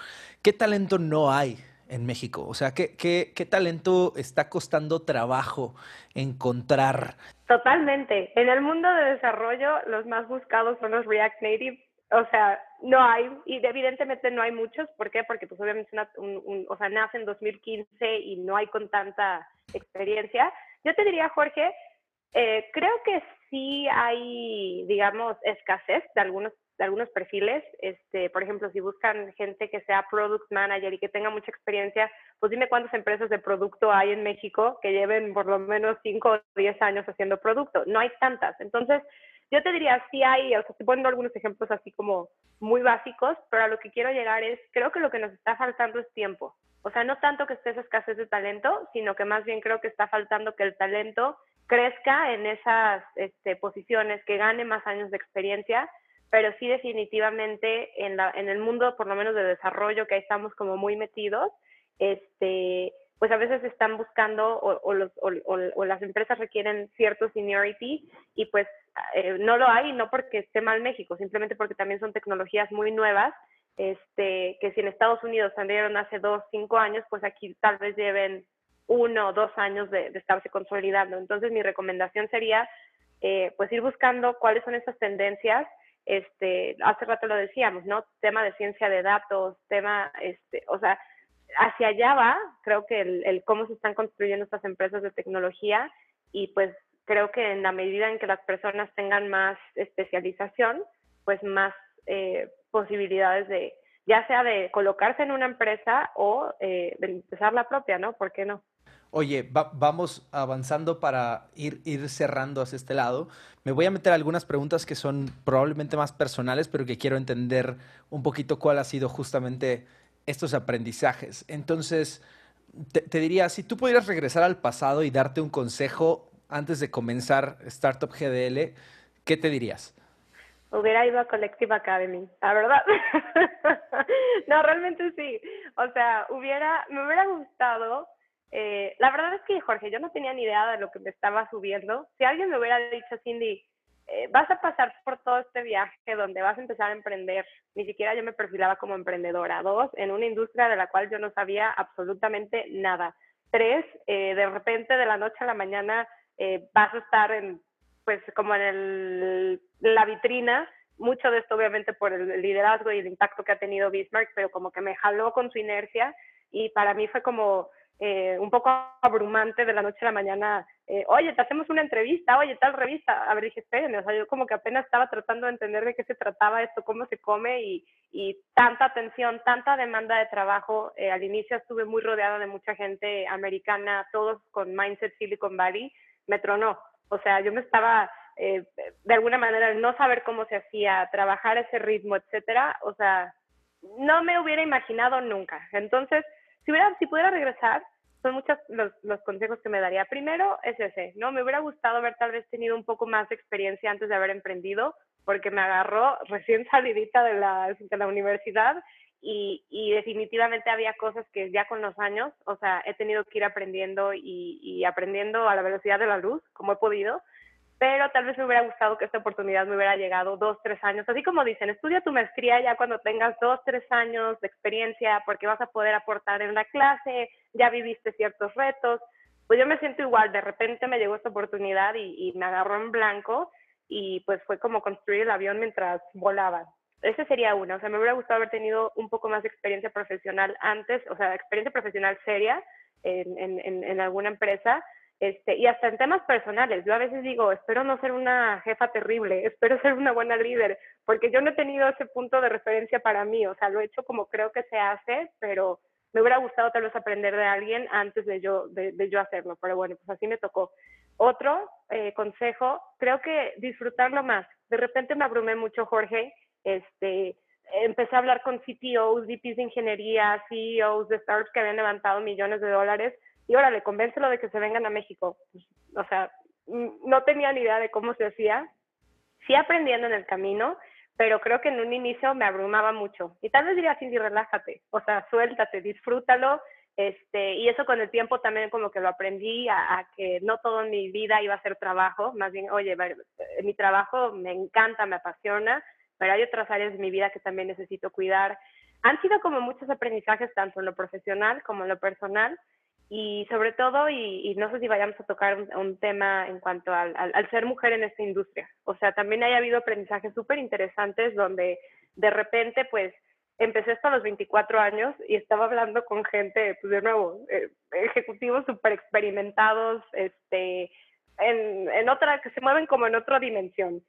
¿Qué talento no hay en México? O sea, ¿qué, qué, qué talento está costando trabajo encontrar? Totalmente. En el mundo de desarrollo, los más buscados son los React Native. O sea, no hay, y evidentemente no hay muchos. ¿Por qué? Porque pues obviamente una, un, un, o sea, nace en 2015 y no hay con tanta experiencia. Yo te diría, Jorge, eh, creo que sí hay, digamos, escasez de algunos de algunos perfiles, este, por ejemplo, si buscan gente que sea product manager y que tenga mucha experiencia, pues dime cuántas empresas de producto hay en México que lleven por lo menos 5 o 10 años haciendo producto. No hay tantas. Entonces, yo te diría, sí hay, o sea, estoy poniendo algunos ejemplos así como muy básicos, pero a lo que quiero llegar es, creo que lo que nos está faltando es tiempo. O sea, no tanto que esté esa escasez de talento, sino que más bien creo que está faltando que el talento crezca en esas este, posiciones, que gane más años de experiencia pero sí definitivamente en, la, en el mundo, por lo menos de desarrollo, que ahí estamos como muy metidos, este, pues a veces están buscando o, o, los, o, o las empresas requieren cierto seniority y pues eh, no lo hay, no porque esté mal México, simplemente porque también son tecnologías muy nuevas, este, que si en Estados Unidos salieron hace dos, cinco años, pues aquí tal vez lleven uno o dos años de, de estarse consolidando. Entonces mi recomendación sería, eh, pues ir buscando cuáles son esas tendencias este, hace rato lo decíamos, ¿no? Tema de ciencia de datos, tema, este, o sea, hacia allá va, creo que el, el cómo se están construyendo estas empresas de tecnología y pues creo que en la medida en que las personas tengan más especialización, pues más eh, posibilidades de, ya sea de colocarse en una empresa o eh, de empezar la propia, ¿no? ¿Por qué no? Oye, vamos avanzando para ir, ir cerrando hacia este lado. Me voy a meter algunas preguntas que son probablemente más personales, pero que quiero entender un poquito cuál ha sido justamente estos aprendizajes. Entonces, te, te diría, si tú pudieras regresar al pasado y darte un consejo antes de comenzar Startup GDL, ¿qué te dirías? Hubiera ido a Collective Academy, la verdad. no, realmente sí. O sea, hubiera, me hubiera gustado. Eh, la verdad es que, Jorge, yo no tenía ni idea de lo que me estaba subiendo. Si alguien me hubiera dicho, Cindy, eh, vas a pasar por todo este viaje donde vas a empezar a emprender, ni siquiera yo me perfilaba como emprendedora. Dos, en una industria de la cual yo no sabía absolutamente nada. Tres, eh, de repente de la noche a la mañana vas a estar en pues como en la vitrina, mucho de esto obviamente por el liderazgo y el impacto que ha tenido Bismarck, pero como que me jaló con su inercia y para mí fue como eh, un poco abrumante de la noche a la mañana, eh, oye, te hacemos una entrevista, oye, tal revista. A ver, dije, espérenme, o sea, yo como que apenas estaba tratando de entender de qué se trataba esto, cómo se come y, y tanta atención, tanta demanda de trabajo. Eh, al inicio estuve muy rodeada de mucha gente americana, todos con Mindset Silicon Valley, me tronó. O sea, yo me estaba, eh, de alguna manera, no saber cómo se hacía, trabajar ese ritmo, etcétera, o sea, no me hubiera imaginado nunca. Entonces, si, pudiera regresar, son muchos los, consejos que me daría. Primero es ese, ¿no? Me hubiera gustado haber tal vez tenido un poco más de experiencia antes de haber emprendido, porque me agarró recién salidita de la, universidad y, definitivamente había cosas que ya con los años, o sea, he tenido que ir aprendiendo y, aprendiendo a la velocidad de la luz, como he podido, pero tal vez me hubiera gustado que esta oportunidad me hubiera llegado dos, tres años, así como dicen, estudia tu maestría ya cuando tengas dos, tres años de experiencia, porque vas a poder aportar en la clase, ya viviste ciertos retos, pues yo me siento igual, de repente me llegó esta oportunidad y, y me agarró en blanco y pues fue como construir el avión mientras volaba. Ese sería uno. O sea, me hubiera gustado haber tenido un poco más de experiencia profesional antes, o sea, experiencia profesional seria en, en, en alguna empresa. Este, y hasta en temas personales. Yo a veces digo, espero no ser una jefa terrible, espero ser una buena líder, porque yo no he tenido ese punto de referencia para mí. O sea, lo he hecho como creo que se hace, pero me hubiera gustado tal vez aprender de alguien antes de yo, de, de yo hacerlo. Pero bueno, pues así me tocó. Otro eh, consejo, creo que disfrutarlo más. De repente me abrumé mucho, Jorge, este, empecé a hablar con CTOs, VPs de ingeniería, CEOs de startups que habían levantado millones de dólares y órale, convéncelo de que se vengan a México. O sea, no tenía ni idea de cómo se hacía. Sí aprendiendo en el camino, pero creo que en un inicio me abrumaba mucho. Y tal vez diría, Cindy, relájate, o sea, suéltate, disfrútalo. Este, y eso con el tiempo también como que lo aprendí a, a, que no todo en mi vida iba a ser trabajo, más bien, oye, mi trabajo me encanta, me apasiona, pero hay otras áreas de mi vida que también necesito cuidar. Han sido como muchos aprendizajes, tanto en lo profesional como en lo personal, y sobre todo, y, y no sé si vayamos a tocar un, tema en cuanto al, al, al, ser mujer en esta industria. O sea, también haya habido aprendizajes súper interesantes donde de repente, pues, empecé hasta los 24 años y estaba hablando con gente, pues de nuevo, eh, ejecutivos súper experimentados, este, en, en otra, que se mueven como en otra dimensión.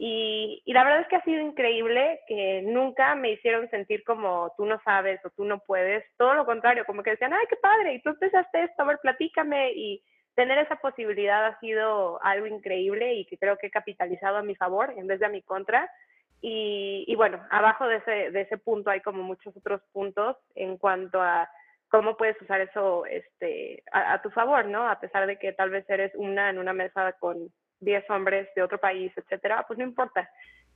Y, y, la verdad es que ha sido increíble que nunca me hicieron sentir como tú no sabes o tú no puedes. Todo lo contrario, como que decían, ay, qué padre, y tú empezaste esto, a ver, platícame. Y tener esa posibilidad ha sido algo increíble y que creo que he capitalizado a mi favor en vez de a mi contra. Y, y bueno, abajo de ese, de ese punto hay como muchos otros puntos en cuanto a cómo puedes usar eso este, a, a tu favor, ¿no? A pesar de que tal vez eres una en una mesa con 10 hombres de otro país, etcétera, pues no importa.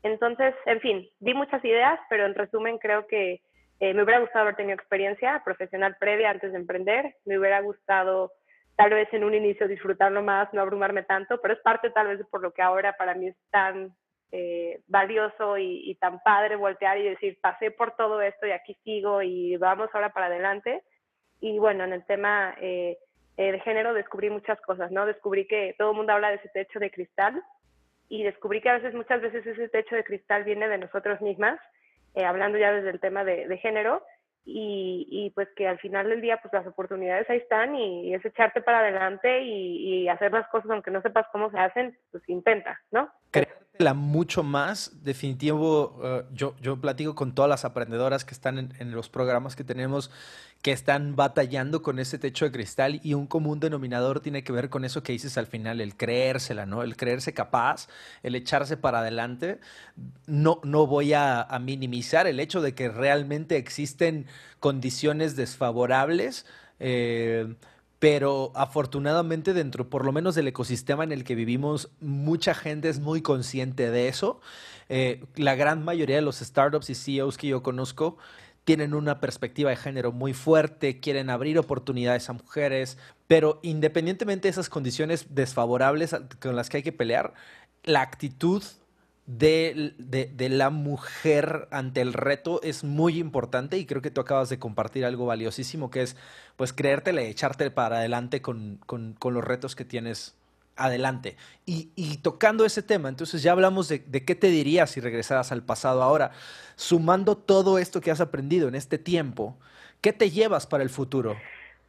Entonces, en fin, di muchas ideas, pero en resumen creo que eh, me hubiera gustado haber tenido experiencia profesional previa antes de emprender, me hubiera gustado tal vez en un inicio disfrutarlo más, no abrumarme tanto, pero es parte tal vez por lo que ahora para mí es tan eh, valioso y, tan padre voltear y decir, pasé por todo esto y aquí sigo y vamos ahora para adelante. Y bueno, en el tema... Eh, eh, de género descubrí muchas cosas, ¿no? Descubrí que todo el mundo habla de ese techo de cristal y descubrí que a veces, muchas veces ese techo de cristal viene de nosotros mismas, eh, hablando ya desde el tema de, género, y, pues que al final del día pues las oportunidades ahí están y, es echarte para adelante y, y, hacer las cosas aunque no sepas cómo se hacen, pues intenta, ¿no? La mucho más, definitivo, eh, yo, yo platico con todas las aprendedoras que están en, los programas que tenemos, que están batallando con ese techo de cristal y un común denominador tiene que ver con eso que dices al final, el creérsela, ¿no? El creerse capaz, el echarse para adelante. No, no voy a, minimizar el hecho de que realmente existen condiciones desfavorables. Eh, pero afortunadamente dentro, por lo menos del ecosistema en el que vivimos, mucha gente es muy consciente de eso. Eh, la gran mayoría de los startups y CEOs que yo conozco tienen una perspectiva de género muy fuerte, quieren abrir oportunidades a mujeres, pero independientemente de esas condiciones desfavorables con las que hay que pelear, la actitud de, de, la mujer ante el reto es muy importante y creo que tú acabas de compartir algo valiosísimo que es pues creértela echarte para adelante con, con, con los retos que tienes adelante. Y, y, tocando ese tema, entonces ya hablamos de, de, qué te dirías si regresaras al pasado ahora, sumando todo esto que has aprendido en este tiempo, ¿qué te llevas para el futuro?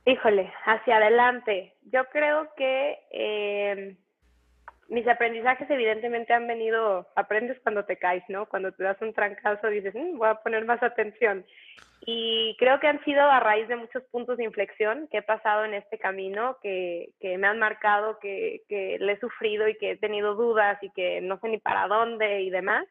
Híjole, hacia adelante. Yo creo que... Eh mis aprendizajes evidentemente han venido, aprendes cuando te caes, ¿no? Cuando te das un trancazo dices, mm, voy a poner más atención. Y creo que han sido a raíz de muchos puntos de inflexión que he pasado en este camino, que, que me han marcado, que, que le he sufrido y que he tenido dudas y que no sé ni para dónde y demás.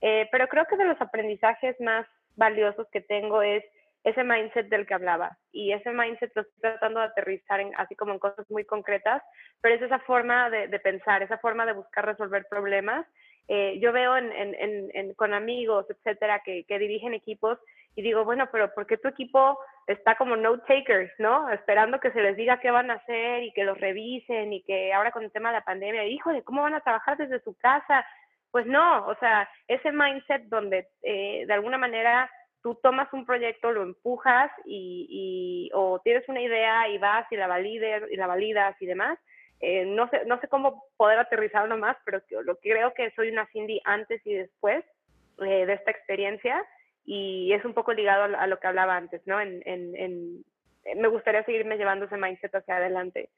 Eh, pero creo que de los aprendizajes más valiosos que tengo es ese mindset del que hablaba. Y ese mindset lo estoy tratando de aterrizar en, así como en cosas muy concretas, pero es esa forma de, pensar, esa forma de buscar resolver problemas. Eh, yo veo en, en, con amigos, etcétera, que, que, dirigen equipos y digo, bueno, pero ¿por qué tu equipo está como note takers, ¿no? Esperando que se les diga qué van a hacer y que los revisen y que ahora con el tema de la pandemia, híjole, ¿cómo van a trabajar desde su casa? Pues no, o sea, ese mindset donde eh, de alguna manera tú tomas un proyecto, lo empujas y, o tienes una idea y vas y la, valides, y la validas y demás. Eh, no, sé, no sé cómo poder aterrizarlo más, pero lo creo que soy una Cindy antes y después eh, de esta experiencia y es un poco ligado a, lo que hablaba antes, ¿no? En, en, me gustaría seguirme llevando ese mindset hacia adelante.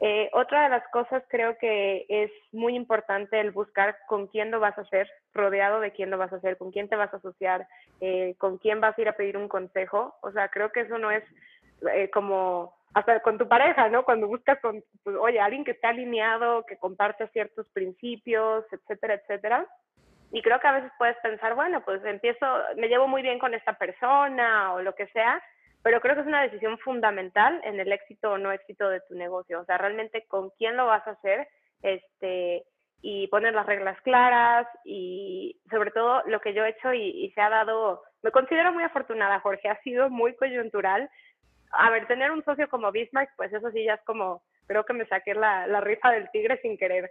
Eh, otra de las cosas creo que es muy importante el buscar con quién lo vas a hacer, rodeado de quién lo vas a hacer, con quién te vas a asociar, eh, con quién vas a ir a pedir un consejo. O sea, creo que eso no es eh, como hasta con tu pareja, ¿no? Cuando buscas con, pues, oye, alguien que esté alineado, que comparte ciertos principios, etcétera, etcétera. Y creo que a veces puedes pensar, bueno, pues empiezo, me llevo muy bien con esta persona o lo que sea, pero creo que es una decisión fundamental en el éxito o no éxito de tu negocio. O sea, realmente con quién lo vas a hacer este, y poner las reglas claras y sobre todo lo que yo he hecho y, se ha dado, me considero muy afortunada, Jorge, ha sido muy coyuntural. A ver, tener un socio como Bismarck, pues eso sí ya es como, creo que me saqué la, la rifa del tigre sin querer.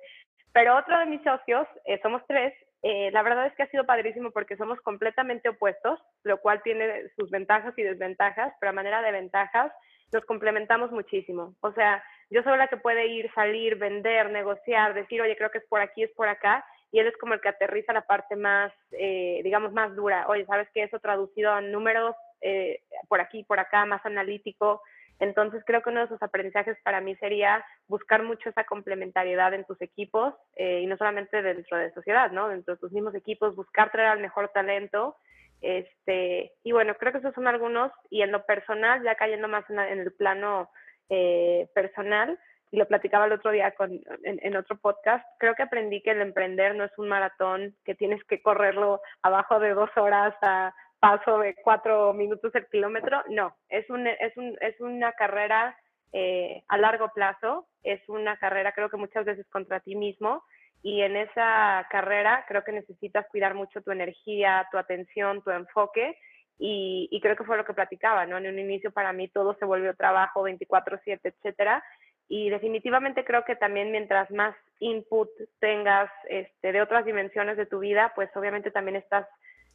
Pero otro de mis socios, eh, somos tres, eh, la verdad es que ha sido padrísimo porque somos completamente opuestos, lo cual tiene sus ventajas y desventajas, pero a manera de ventajas nos complementamos muchísimo. O sea, yo soy la que puede ir, salir, vender, negociar, decir, oye, creo que es por aquí, es por acá, y él es como el que aterriza la parte más, eh, digamos, más dura. Oye, ¿sabes qué? Eso traducido a números, eh, por aquí, por acá, más analítico. Entonces creo que uno de sus aprendizajes para mí sería buscar mucho esa complementariedad en tus equipos eh, y no solamente dentro de sociedad, ¿no? Dentro de tus mismos equipos, buscar traer al mejor talento. Este, y bueno, creo que esos son algunos y en lo personal, ya cayendo más en, el plano eh, personal, y lo platicaba el otro día con, en, en, otro podcast, creo que aprendí que el emprender no es un maratón, que tienes que correrlo abajo de dos horas a paso de cuatro minutos el kilómetro, no, es, un, es, un, es una carrera eh, a largo plazo, es una carrera creo que muchas veces contra ti mismo y en esa carrera creo que necesitas cuidar mucho tu energía, tu atención, tu enfoque y, y creo que fue lo que platicaba, ¿no? En un inicio para mí todo se volvió trabajo 24/7, etcétera y definitivamente creo que también mientras más input tengas este, de otras dimensiones de tu vida, pues obviamente también estás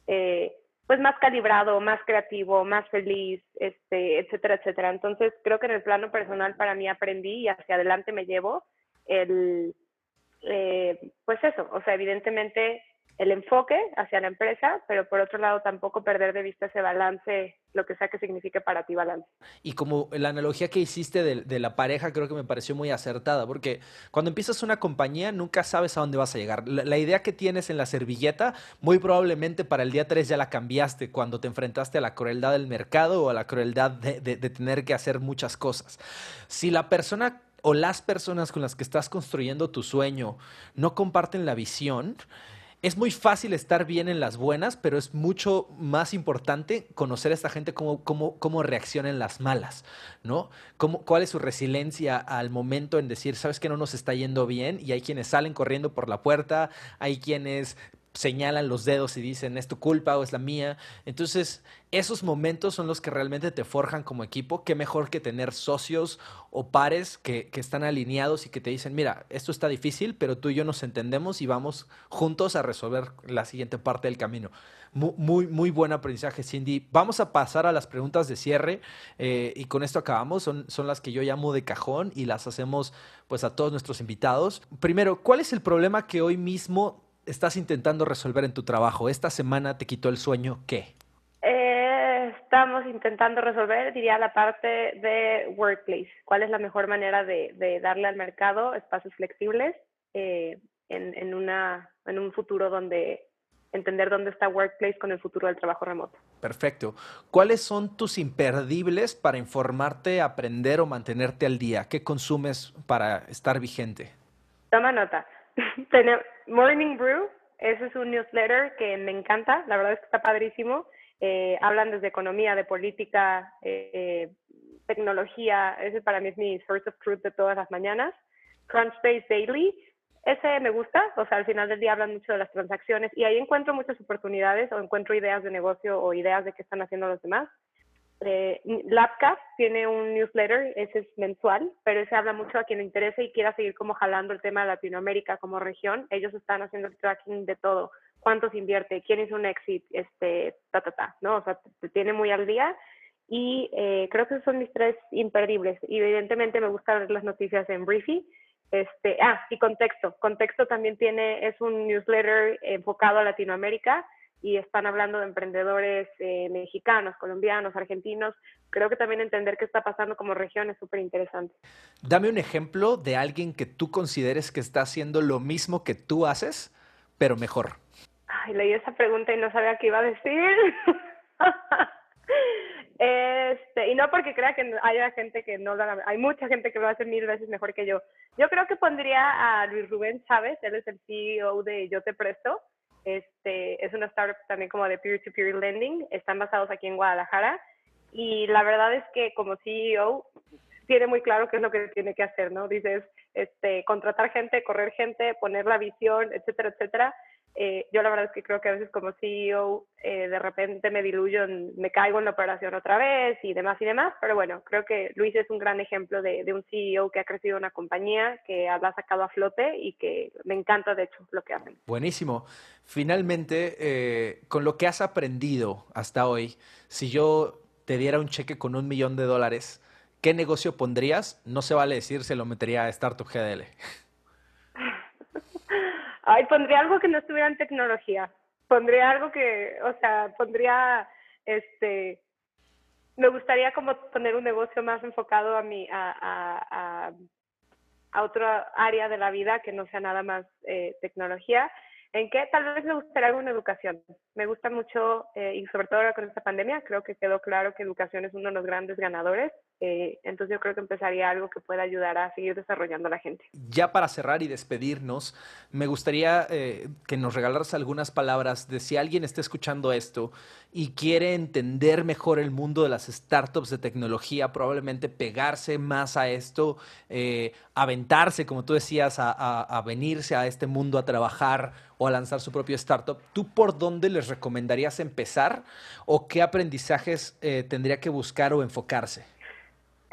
eh, pues más calibrado, más creativo, más feliz, este, etcétera, etcétera. Entonces creo que en el plano personal para mí aprendí y hacia adelante me llevo el, eh, pues eso, o sea, evidentemente el enfoque hacia la empresa, pero por otro lado tampoco perder de vista ese balance, lo que sea que signifique para ti balance. Y como la analogía que hiciste de, la pareja creo que me pareció muy acertada, porque cuando empiezas una compañía nunca sabes a dónde vas a llegar. La, idea que tienes en la servilleta, muy probablemente para el día 3 ya la cambiaste cuando te enfrentaste a la crueldad del mercado o a la crueldad de, de tener que hacer muchas cosas. Si la persona o las personas con las que estás construyendo tu sueño no comparten la visión, es muy fácil estar bien en las buenas, pero es mucho más importante conocer a esta gente cómo, cómo, cómo reacciona las malas, ¿no? ¿Cuál es su resiliencia al momento en decir, sabes que no nos está yendo bien? Y hay quienes salen corriendo por la puerta, hay quienes señalan los dedos y dicen es tu culpa o es la mía. Entonces, esos momentos son los que realmente te forjan como equipo. Qué mejor que tener socios o pares que, están alineados y que te dicen, mira, esto está difícil, pero tú y yo nos entendemos y vamos juntos a resolver la siguiente parte del camino. Muy, muy, buen aprendizaje, Cindy. Vamos a pasar a las preguntas de cierre eh, y con esto acabamos. Son, son las que yo llamo de cajón y las hacemos pues a todos nuestros invitados. Primero, ¿cuál es el problema que hoy mismo estás intentando resolver en tu trabajo? ¿Esta semana te quitó el sueño qué? Eh, estamos intentando resolver, diría, la parte de workplace. ¿Cuál es la mejor manera de, darle al mercado espacios flexibles eh, en, en, una, en un futuro donde entender dónde está workplace con el futuro del trabajo remoto? Perfecto. ¿Cuáles son tus imperdibles para informarte, aprender o mantenerte al día? ¿Qué consumes para estar vigente? Toma nota. Morning Brew, ese es un newsletter que me encanta, la verdad es que está padrísimo. Eh, hablan desde economía, de política, eh, tecnología, ese para mí es mi source of truth de todas las mañanas. Crunchbase Daily, ese me gusta, o sea, al final del día hablan mucho de las transacciones y ahí encuentro muchas oportunidades o encuentro ideas de negocio o ideas de qué están haciendo los demás. Eh, Labcast tiene un newsletter, ese es mensual, pero ese habla mucho a quien le interese y quiera seguir como jalando el tema de Latinoamérica como región. Ellos están haciendo el tracking de todo, cuánto se invierte, quién hizo un exit, este, ta, ta, ta, ¿no? O sea, te tiene muy al día. Y eh, creo que esos son mis tres imperdibles. Evidentemente me gusta ver las noticias en Briefy. Este, ah, y Contexto. Contexto también tiene, es un newsletter enfocado a Latinoamérica y están hablando de emprendedores eh, mexicanos, colombianos, argentinos. Creo que también entender qué está pasando como región es súper interesante. Dame un ejemplo de alguien que tú consideres que está haciendo lo mismo que tú haces, pero mejor. Ay, leí esa pregunta y no sabía qué iba a decir. este, y no porque crea que haya gente que no lo haga, hay mucha gente que lo hace mil veces mejor que yo. Yo creo que pondría a Luis Rubén Chávez, él es el CEO de Yo Te Presto este, es una startup también como de peer-to-peer lending. Están basados aquí en Guadalajara. Y la verdad es que como CEO tiene muy claro qué es lo que tiene que hacer, ¿no? Dices, este, contratar gente, correr gente, poner la visión, etcétera, etcétera. Eh, yo la verdad es que creo que a veces como CEO eh, de repente me diluyo, me caigo en la operación otra vez y demás y demás, pero bueno, creo que Luis es un gran ejemplo de, un CEO que ha crecido una compañía, que la ha sacado a flote y que me encanta de hecho lo que hacen. Buenísimo. Finalmente, eh, con lo que has aprendido hasta hoy, si yo te diera un cheque con un millón de dólares, ¿qué negocio pondrías? No se vale decir, se lo metería a Startup GDL. Ay, pondría algo que no estuviera en tecnología. Pondría algo que, o sea, pondría, este, me gustaría como poner un negocio más enfocado a mi, a, a, a, a otra área de la vida que no sea nada más eh, tecnología. ¿En qué? Tal vez me gustaría alguna educación. Me gusta mucho, eh, y sobre todo ahora con esta pandemia, creo que quedó claro que educación es uno de los grandes ganadores eh, entonces yo creo que empezaría algo que pueda ayudar a seguir desarrollando a la gente. Ya para cerrar y despedirnos, me gustaría eh, que nos regalaras algunas palabras de si alguien está escuchando esto y quiere entender mejor el mundo de las startups de tecnología, probablemente pegarse más a esto, eh, aventarse, como tú decías, a, a, venirse a este mundo a trabajar o a lanzar su propio startup, ¿tú por dónde les recomendarías empezar o qué aprendizajes tendría que buscar o enfocarse?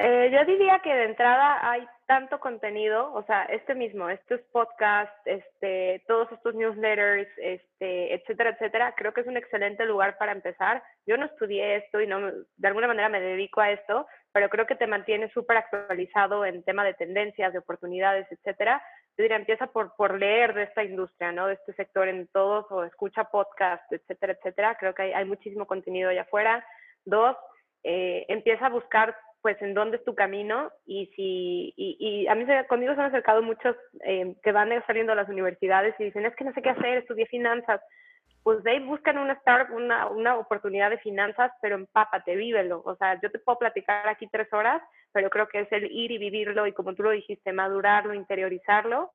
Eh, yo diría que de entrada hay tanto contenido, o sea, este mismo, estos podcasts, este, todos estos newsletters, este, etcétera, etcétera, creo que es un excelente lugar para empezar. Yo no estudié esto y no, de alguna manera me dedico a esto, pero creo que te mantiene súper actualizado en tema de tendencias, de oportunidades, etcétera. yo diría, empieza por, por leer de esta industria, ¿no? De este sector en todos, o escucha podcast, etcétera, etcétera. Creo que hay, hay muchísimo contenido allá afuera. Dos, eh, empieza a buscar pues en dónde es tu camino y si y, y a mí conmigo se han acercado muchos eh, que van saliendo a las universidades y dicen es que no sé qué hacer estudié finanzas pues de ahí buscan una startup una, una oportunidad de finanzas pero empápate vívelo. O sea yo te puedo platicar aquí tres horas pero creo que es el ir y vivirlo y como tú lo dijiste madurarlo interiorizarlo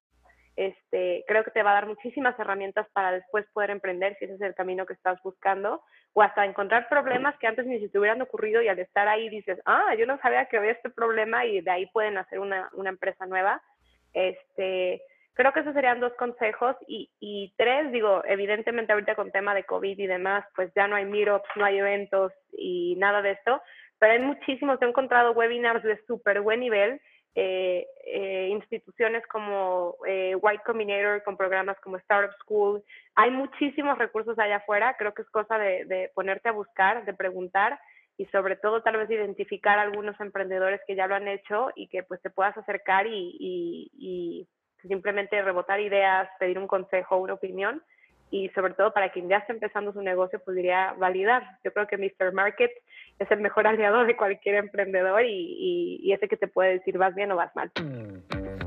este, creo que te va a dar muchísimas herramientas para después poder emprender si ese es el camino que estás buscando o hasta encontrar problemas que antes ni se te hubieran ocurrido y al estar ahí dices, ah, yo no sabía que había este problema y de ahí pueden hacer una, una empresa nueva. Este, creo que esos serían dos consejos y, y, tres, digo, evidentemente ahorita con tema de COVID y demás, pues ya no hay meetups, no hay eventos y nada de esto, pero hay muchísimos, he encontrado webinars de súper buen nivel eh, eh, instituciones como eh, White Combinator, con programas como Startup School. Hay muchísimos recursos allá afuera, creo que es cosa de, ponerte a buscar, de preguntar y sobre todo tal vez identificar algunos emprendedores que ya lo han hecho y que pues te puedas acercar y, y simplemente rebotar ideas, pedir un consejo, una opinión y sobre todo para quien ya está empezando su negocio podría validar. Yo creo que Mr. Market es el mejor aliado de cualquier emprendedor y, y, ese que te puede decir vas bien o vas mal. Mm-hmm.